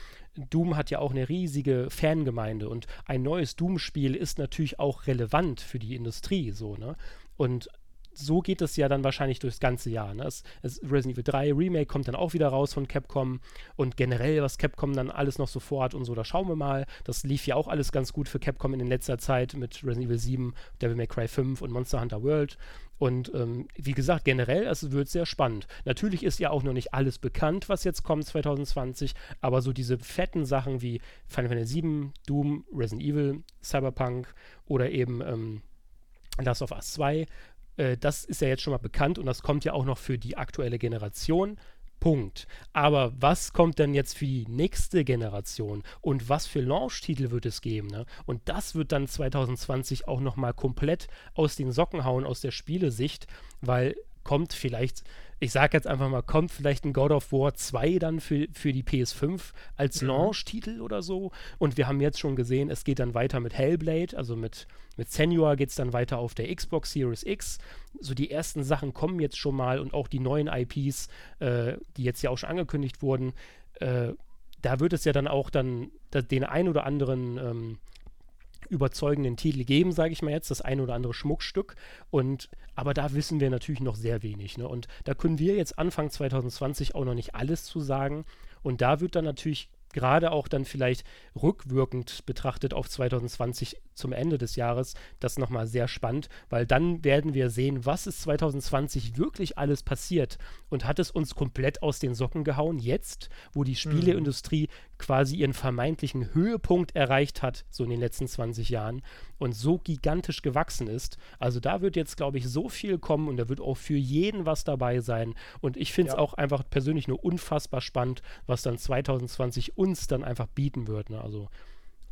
Speaker 1: Doom hat ja auch eine riesige Fangemeinde und ein neues Doom-Spiel ist natürlich auch relevant für die Industrie, so, ne? Und so geht es ja dann wahrscheinlich durchs ganze Jahr. Ne? Es, es Resident Evil 3 Remake kommt dann auch wieder raus von Capcom und generell, was Capcom dann alles noch so vorhat und so, da schauen wir mal. Das lief ja auch alles ganz gut für Capcom in letzter Zeit mit Resident Evil 7, Devil May Cry 5 und Monster Hunter World. Und ähm, wie gesagt, generell, es wird sehr spannend. Natürlich ist ja auch noch nicht alles bekannt, was jetzt kommt 2020, aber so diese fetten Sachen wie Final Fantasy 7, Doom, Resident Evil, Cyberpunk oder eben ähm, Last of Us 2 äh, das ist ja jetzt schon mal bekannt und das kommt ja auch noch für die aktuelle Generation. Punkt. Aber was kommt denn jetzt für die nächste Generation und was für Launch-Titel wird es geben? Ne? Und das wird dann 2020 auch nochmal komplett aus den Socken hauen, aus der Spielesicht, weil kommt vielleicht ich sage jetzt einfach mal, kommt vielleicht ein God of War 2 dann für, für die PS5 als mhm. Launch-Titel oder so. Und wir haben jetzt schon gesehen, es geht dann weiter mit Hellblade, also mit, mit Senua geht es dann weiter auf der Xbox Series X. So die ersten Sachen kommen jetzt schon mal und auch die neuen IPs, äh, die jetzt ja auch schon angekündigt wurden. Äh, da wird es ja dann auch dann den ein oder anderen ähm, überzeugenden Titel geben, sage ich mal jetzt, das ein oder andere Schmuckstück. Und aber da wissen wir natürlich noch sehr wenig. Ne? Und da können wir jetzt Anfang 2020 auch noch nicht alles zu sagen. Und da wird dann natürlich gerade auch dann vielleicht rückwirkend betrachtet auf 2020 zum Ende des Jahres das nochmal sehr spannend, weil dann werden wir sehen, was ist 2020 wirklich alles passiert und hat es uns komplett aus den Socken gehauen, jetzt, wo die mhm. Spieleindustrie mhm. quasi ihren vermeintlichen Höhepunkt erreicht hat, so in den letzten 20 Jahren und so gigantisch gewachsen ist. Also da wird jetzt, glaube ich, so viel kommen und da wird auch für jeden was dabei sein. Und ich finde es ja. auch einfach persönlich nur unfassbar spannend, was dann 2020 uns dann einfach bieten wird. Ne? Also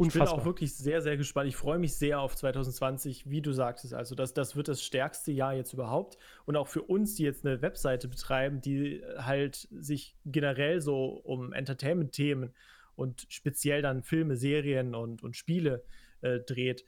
Speaker 2: Unfassbar. Ich bin auch wirklich sehr, sehr gespannt. Ich freue mich sehr auf 2020, wie du sagtest. Also, das, das wird das stärkste Jahr jetzt überhaupt. Und auch für uns, die jetzt eine Webseite betreiben, die halt sich generell so um Entertainment-Themen und speziell dann Filme, Serien und, und Spiele äh, dreht,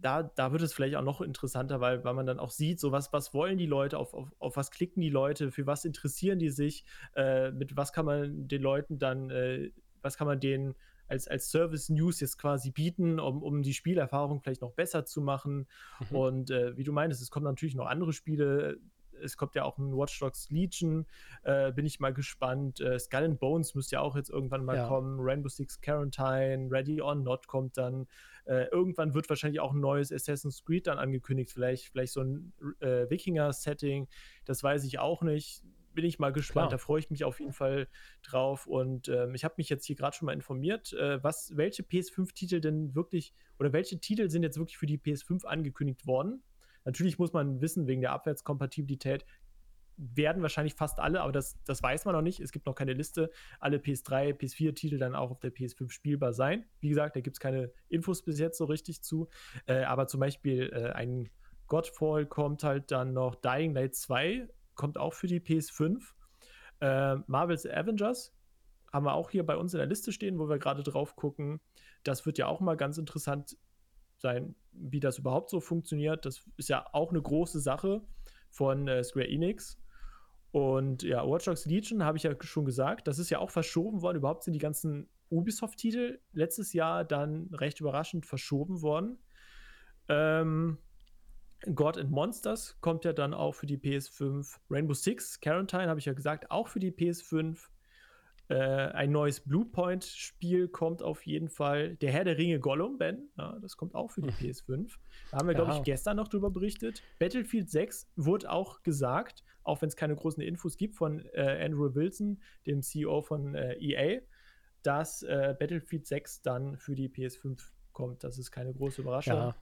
Speaker 2: da, da wird es vielleicht auch noch interessanter, weil, weil man dann auch sieht, so was, was wollen die Leute, auf, auf, auf was klicken die Leute, für was interessieren die sich, äh, mit was kann man den Leuten dann, äh, was kann man denen als, als Service-News jetzt quasi bieten, um, um die Spielerfahrung vielleicht noch besser zu machen. Mhm. Und äh, wie du meinst, es kommen natürlich noch andere Spiele. Es kommt ja auch ein Watch Dogs Legion, äh, bin ich mal gespannt. Äh, Skull and Bones müsste ja auch jetzt irgendwann mal ja. kommen. Rainbow Six Quarantine, Ready or Not kommt dann. Äh, irgendwann wird wahrscheinlich auch ein neues Assassin's Creed dann angekündigt. Vielleicht, vielleicht so ein äh, Wikinger-Setting. Das weiß ich auch nicht bin ich mal gespannt. Klar. Da freue ich mich auf jeden Fall drauf. Und ähm, ich habe mich jetzt hier gerade schon mal informiert, äh, was, welche PS5-Titel denn wirklich oder welche Titel sind jetzt wirklich für die PS5 angekündigt worden. Natürlich muss man wissen, wegen der Abwärtskompatibilität werden wahrscheinlich fast alle, aber das, das weiß man noch nicht. Es gibt noch keine Liste. Alle PS3, PS4-Titel dann auch auf der PS5 spielbar sein. Wie gesagt, da gibt es keine Infos bis jetzt so richtig zu. Äh, aber zum Beispiel äh, ein Godfall kommt halt dann noch Dying Light 2 kommt auch für die PS5. Äh, Marvel's Avengers haben wir auch hier bei uns in der Liste stehen, wo wir gerade drauf gucken. Das wird ja auch mal ganz interessant sein, wie das überhaupt so funktioniert. Das ist ja auch eine große Sache von äh, Square Enix. Und ja, Watch Dogs Legion habe ich ja schon gesagt, das ist ja auch verschoben worden. Überhaupt sind die ganzen Ubisoft-Titel letztes Jahr dann recht überraschend verschoben worden. Ähm, God and Monsters kommt ja dann auch für die PS5. Rainbow Six, Quarantine habe ich ja gesagt, auch für die PS5. Äh, ein neues Bluepoint-Spiel kommt auf jeden Fall. Der Herr der Ringe Gollum, Ben, ja, das kommt auch für die PS5. Da haben wir, ja. glaube ich, gestern noch drüber berichtet. Battlefield 6 wurde auch gesagt, auch wenn es keine großen Infos gibt von äh, Andrew Wilson, dem CEO von äh, EA, dass äh, Battlefield 6 dann für die PS5 kommt. Das ist keine große Überraschung. Ja.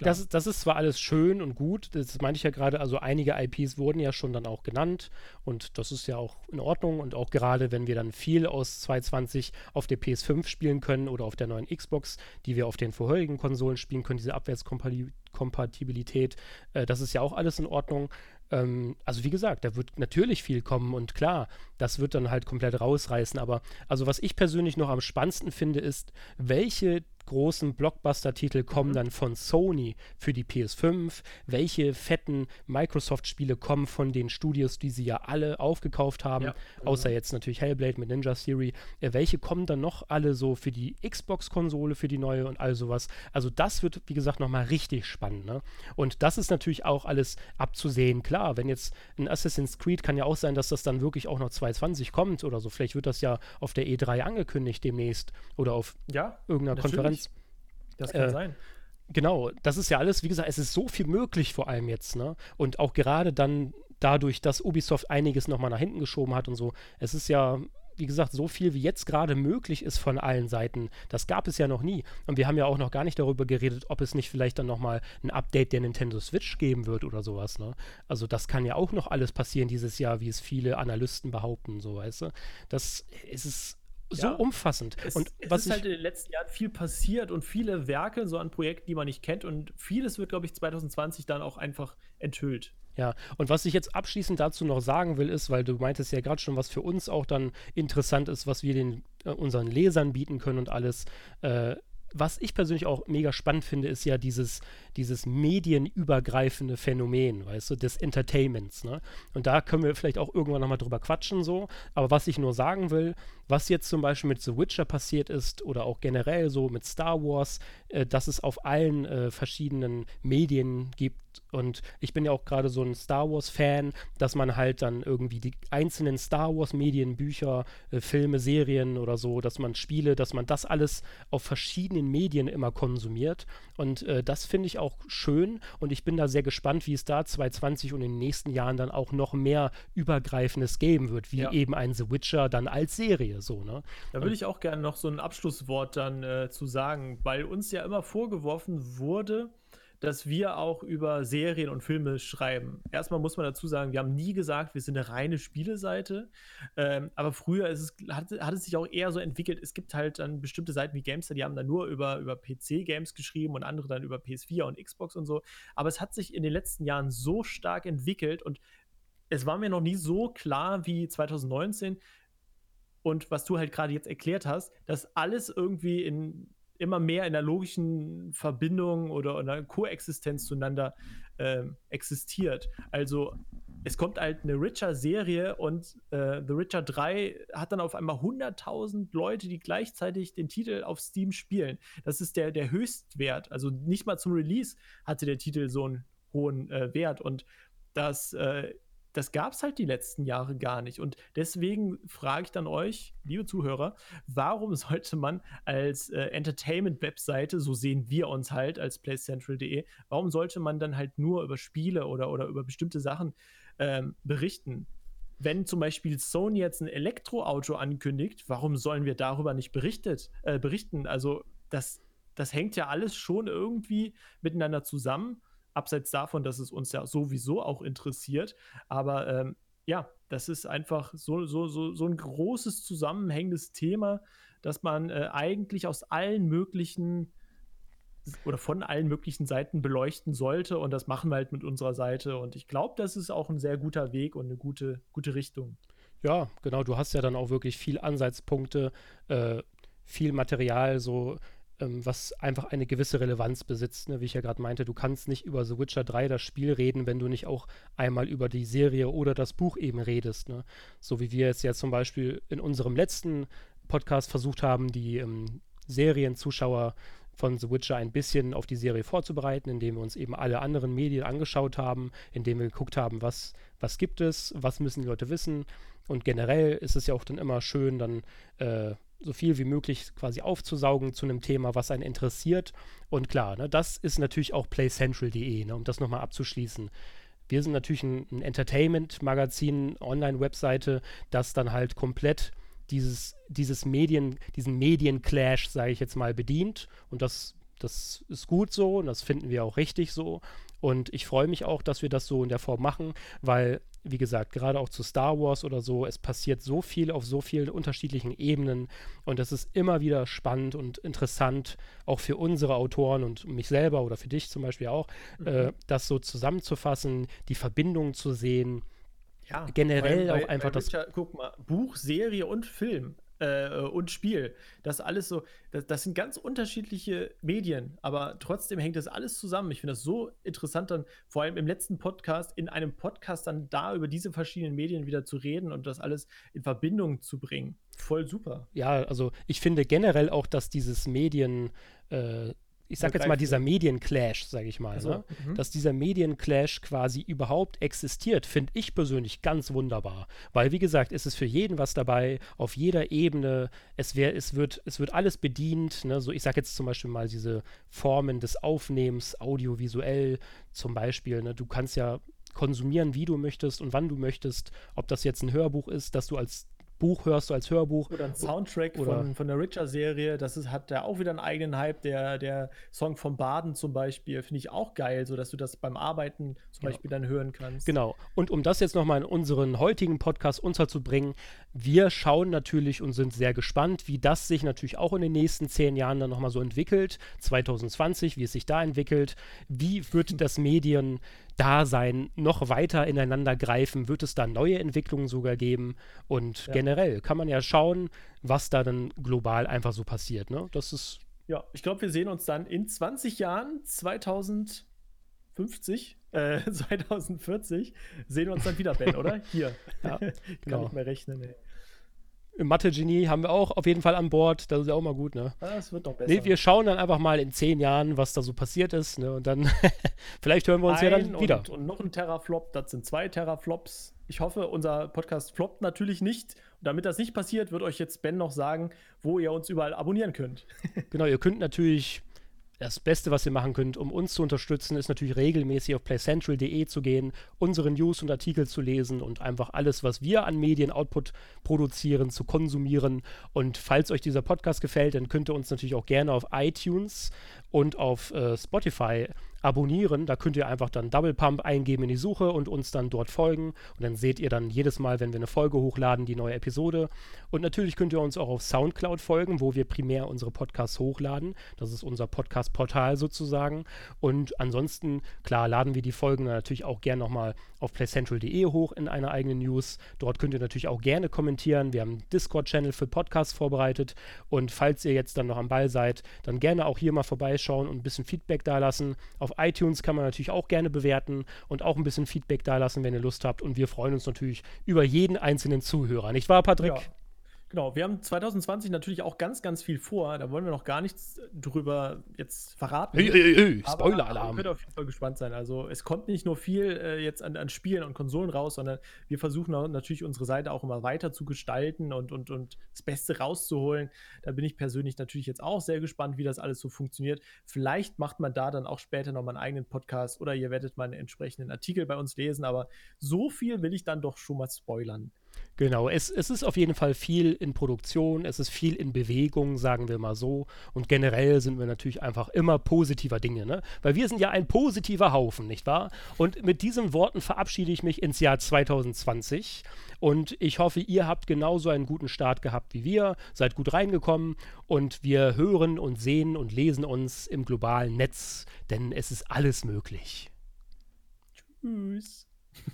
Speaker 1: Das, das, ist zwar alles schön und gut, das meine ich ja gerade, also einige IPs wurden ja schon dann auch genannt und das ist ja auch in Ordnung und auch gerade, wenn wir dann viel aus 220 auf der PS5 spielen können oder auf der neuen Xbox, die wir auf den vorherigen Konsolen spielen können, diese Abwärtskompatibilität, äh, das ist ja auch alles in Ordnung. Ähm, also wie gesagt, da wird natürlich viel kommen und klar, das wird dann halt komplett rausreißen, aber also was ich persönlich noch am spannendsten finde, ist, welche großen Blockbuster-Titel kommen mhm. dann von Sony für die PS5? Welche fetten Microsoft-Spiele kommen von den Studios, die sie ja alle aufgekauft haben? Ja. Außer mhm. jetzt natürlich Hellblade mit Ninja Theory. Äh, welche kommen dann noch alle so für die Xbox-Konsole, für die neue und all sowas? Also das wird, wie gesagt, nochmal richtig spannend. Ne? Und das ist natürlich auch alles abzusehen. Klar, wenn jetzt ein Assassin's Creed kann ja auch sein, dass das dann wirklich auch noch 2020 kommt oder so. Vielleicht wird das ja auf der E3 angekündigt demnächst oder auf ja, irgendeiner Konferenz
Speaker 2: das kann äh, sein.
Speaker 1: Genau, das ist ja alles, wie gesagt, es ist so viel möglich vor allem jetzt, ne? Und auch gerade dann dadurch, dass Ubisoft einiges nochmal nach hinten geschoben hat und so, es ist ja, wie gesagt, so viel wie jetzt gerade möglich ist von allen Seiten, das gab es ja noch nie. Und wir haben ja auch noch gar nicht darüber geredet, ob es nicht vielleicht dann nochmal ein Update der Nintendo Switch geben wird oder sowas, ne? Also das kann ja auch noch alles passieren dieses Jahr, wie es viele Analysten behaupten, so weißt du. Das ist es so ja, umfassend.
Speaker 2: Es, und es was ist halt in den letzten Jahren viel passiert und viele Werke so an Projekten, die man nicht kennt und vieles wird, glaube ich, 2020 dann auch einfach enthüllt.
Speaker 1: Ja, und was ich jetzt abschließend dazu noch sagen will, ist, weil du meintest ja gerade schon, was für uns auch dann interessant ist, was wir den äh, unseren Lesern bieten können und alles. Äh, was ich persönlich auch mega spannend finde, ist ja dieses, dieses medienübergreifende Phänomen, weißt du, des Entertainments. Ne? Und da können wir vielleicht auch irgendwann nochmal drüber quatschen, so. Aber was ich nur sagen will, was jetzt zum Beispiel mit The Witcher passiert ist oder auch generell so mit Star Wars, äh, dass es auf allen äh, verschiedenen Medien gibt, Und ich bin ja auch gerade so ein Star Wars-Fan, dass man halt dann irgendwie die einzelnen Star Wars-Medien, Bücher, äh, Filme, Serien oder so, dass man Spiele, dass man das alles auf verschiedenen Medien immer konsumiert. Und äh, das finde ich auch schön und ich bin da sehr gespannt, wie es da 2020 und in den nächsten Jahren dann auch noch mehr Übergreifendes geben wird, wie ja. eben ein The Witcher dann als Serie so. Ne?
Speaker 2: Da würde ich auch gerne noch so ein Abschlusswort dann äh, zu sagen, weil uns ja immer vorgeworfen wurde, dass wir auch über Serien und Filme schreiben. Erstmal muss man dazu sagen, wir haben nie gesagt, wir sind eine reine Spieleseite. Ähm, aber früher es, hat, hat, es sich auch eher so entwickelt. Es gibt halt dann bestimmte Seiten wie Gamester, die haben dann nur über, über PC-Games geschrieben und andere dann über PS4 und Xbox und so. Aber es hat sich in den letzten Jahren so stark entwickelt und es war mir noch nie so klar wie 2019. Und was du halt gerade jetzt erklärt hast, dass alles irgendwie in immer mehr in einer logischen Verbindung oder einer Koexistenz zueinander äh, existiert. Also es kommt halt eine Richer-Serie und äh, The Richer 3 hat dann auf einmal 100.000 Leute, die gleichzeitig den Titel auf Steam spielen. Das ist der, der Höchstwert. Also nicht mal zum Release hatte der Titel so einen hohen äh, Wert. Und das äh, das gab es halt die letzten Jahre gar nicht. Und deswegen frage ich dann euch, liebe Zuhörer, warum sollte man als äh, Entertainment-Webseite, so sehen wir uns halt als playcentral.de, warum sollte man dann halt nur über Spiele oder, oder über bestimmte Sachen ähm, berichten? Wenn zum Beispiel Sony jetzt ein Elektroauto ankündigt, warum sollen wir darüber nicht berichtet, äh, berichten? Also das, das hängt ja alles schon irgendwie miteinander zusammen abseits davon, dass es uns ja sowieso auch interessiert. Aber ähm, ja, das ist einfach so, so, so, so ein großes zusammenhängendes Thema, dass man äh, eigentlich aus allen möglichen oder von allen möglichen Seiten beleuchten sollte. Und das machen wir halt mit unserer Seite. Und ich glaube, das ist auch ein sehr guter Weg und eine gute, gute Richtung.
Speaker 1: Ja, genau. Du hast ja dann auch wirklich viel Ansatzpunkte, äh, viel Material, so ähm, was einfach eine gewisse Relevanz besitzt. Ne? Wie ich ja gerade meinte, du kannst nicht über The Witcher 3 das Spiel reden, wenn du nicht auch einmal über die Serie oder das Buch eben redest. Ne? So wie wir es ja zum Beispiel in unserem letzten Podcast versucht haben, die ähm, Serienzuschauer von The Witcher ein bisschen auf die Serie vorzubereiten, indem wir uns eben alle anderen Medien angeschaut haben, indem wir geguckt haben, was, was gibt es, was müssen die Leute wissen. Und generell ist es ja auch dann immer schön, dann äh, so viel wie möglich quasi aufzusaugen zu einem Thema, was einen interessiert. Und klar, ne, das ist natürlich auch playcentral.de, ne, um das nochmal abzuschließen. Wir sind natürlich ein, ein Entertainment-Magazin, Online-Webseite, das dann halt komplett dieses, dieses Medien, diesen Medienclash, sage ich jetzt mal, bedient. Und das, das ist gut so und das finden wir auch richtig so. Und ich freue mich auch, dass wir das so in der Form machen, weil wie gesagt, gerade auch zu Star Wars oder so, es passiert so viel auf so vielen unterschiedlichen Ebenen und es ist immer wieder spannend und interessant, auch für unsere Autoren und mich selber oder für dich zum Beispiel auch, mhm. äh, das so zusammenzufassen, die Verbindungen zu sehen. Ja, generell bei, auch einfach das.
Speaker 2: Richard, guck mal, Buch, Serie und Film äh, und Spiel. Das alles so, das, das, sind ganz unterschiedliche Medien, aber trotzdem hängt das alles zusammen. Ich finde das so interessant, dann vor allem im letzten Podcast, in einem Podcast dann da über diese verschiedenen Medien wieder zu reden und das alles in Verbindung zu bringen. Voll super.
Speaker 1: Ja, also ich finde generell auch, dass dieses Medien äh, ich sag jetzt mal, dieser Medienclash, sage ich mal, also, ne? Mhm. dass dieser Medienclash quasi überhaupt existiert, finde ich persönlich ganz wunderbar. Weil, wie gesagt, es ist für jeden was dabei, auf jeder Ebene, es, wär, es, wird, es wird alles bedient. Ne? So, ich sage jetzt zum Beispiel mal diese Formen des Aufnehmens, audiovisuell zum Beispiel. Ne? Du kannst ja konsumieren, wie du möchtest und wann du möchtest. Ob das jetzt ein Hörbuch ist, das du als Buch hörst du als Hörbuch.
Speaker 2: Oder ein Soundtrack oder von, von der Richer-Serie, das ist, hat ja auch wieder einen eigenen Hype. Der, der Song vom Baden zum Beispiel, finde ich auch geil, sodass du das beim Arbeiten zum genau. Beispiel dann hören kannst.
Speaker 1: Genau. Und um das jetzt nochmal in unseren heutigen Podcast unterzubringen, wir schauen natürlich und sind sehr gespannt, wie das sich natürlich auch in den nächsten zehn Jahren dann nochmal so entwickelt. 2020, wie es sich da entwickelt. Wie wird das Medien Dasein noch weiter ineinander greifen? Wird es da neue Entwicklungen sogar geben? Und ja. generell kann man ja schauen, was da dann global einfach so passiert. Ne? Das ist.
Speaker 2: Ja, ich glaube, wir sehen uns dann in 20 Jahren, 2050, äh, 2040, sehen wir uns dann wieder, Ben, oder? Hier. Ja,
Speaker 1: genau. Kann nicht mehr rechnen, ey. Mathe-Genie haben wir auch auf jeden Fall an Bord. Das ist ja auch mal gut, ne?
Speaker 2: Das wird doch besser.
Speaker 1: Nee, wir schauen dann einfach mal in zehn Jahren, was da so passiert ist. Ne? Und dann, vielleicht hören wir uns ein ja dann wieder.
Speaker 2: Und, und noch ein Terraflop, das sind zwei Terraflops. Ich hoffe, unser Podcast floppt natürlich nicht. Und damit das nicht passiert, wird euch jetzt Ben noch sagen, wo ihr uns überall abonnieren könnt.
Speaker 1: genau, ihr könnt natürlich das Beste, was ihr machen könnt, um uns zu unterstützen, ist natürlich regelmäßig auf playcentral.de zu gehen, unsere News und Artikel zu lesen und einfach alles, was wir an Medien-Output produzieren, zu konsumieren. Und falls euch dieser Podcast gefällt, dann könnt ihr uns natürlich auch gerne auf iTunes und auf äh, Spotify abonnieren. Da könnt ihr einfach dann Double Pump eingeben in die Suche und uns dann dort folgen. Und dann seht ihr dann jedes Mal, wenn wir eine Folge hochladen, die neue Episode. Und natürlich könnt ihr uns auch auf Soundcloud folgen, wo wir primär unsere Podcasts hochladen. Das ist unser Podcast-Portal sozusagen. Und ansonsten, klar, laden wir die Folgen natürlich auch gerne nochmal auf playcentral.de hoch in einer eigenen News. Dort könnt ihr natürlich auch gerne kommentieren. Wir haben einen Discord-Channel für Podcasts vorbereitet. Und falls ihr jetzt dann noch am Ball seid, dann gerne auch hier mal vorbeischauen und ein bisschen Feedback da lassen. Auf iTunes kann man natürlich auch gerne bewerten und auch ein bisschen Feedback da lassen, wenn ihr Lust habt. Und wir freuen uns natürlich über jeden einzelnen Zuhörer. Nicht wahr, Patrick? Ja.
Speaker 2: Genau, wir haben 2020 natürlich auch ganz, ganz viel vor. Da wollen wir noch gar nichts drüber jetzt verraten. Hey, hey, hey, Spoiler-Alarm. Ihr könnt auf jeden Fall gespannt sein. Also es kommt nicht nur viel äh, jetzt an, an, Spielen und Konsolen raus, sondern wir versuchen natürlich unsere Seite auch immer weiter zu gestalten und, und, und das Beste rauszuholen. Da bin ich persönlich natürlich jetzt auch sehr gespannt, wie das alles so funktioniert. Vielleicht macht man da dann auch später nochmal einen eigenen Podcast oder ihr werdet mal einen entsprechenden Artikel bei uns lesen. Aber so viel will ich dann doch schon mal spoilern.
Speaker 1: Genau, es, es ist auf jeden Fall viel in Produktion, es ist viel in Bewegung, sagen wir mal so. Und generell sind wir natürlich einfach immer positiver Dinge, ne? Weil wir sind ja ein positiver Haufen, nicht wahr? Und mit diesen Worten verabschiede ich mich ins Jahr 2020. Und ich hoffe, ihr habt genauso einen guten Start gehabt wie wir, seid gut reingekommen und wir hören und sehen und lesen uns im globalen Netz, denn es ist alles möglich. Tschüss.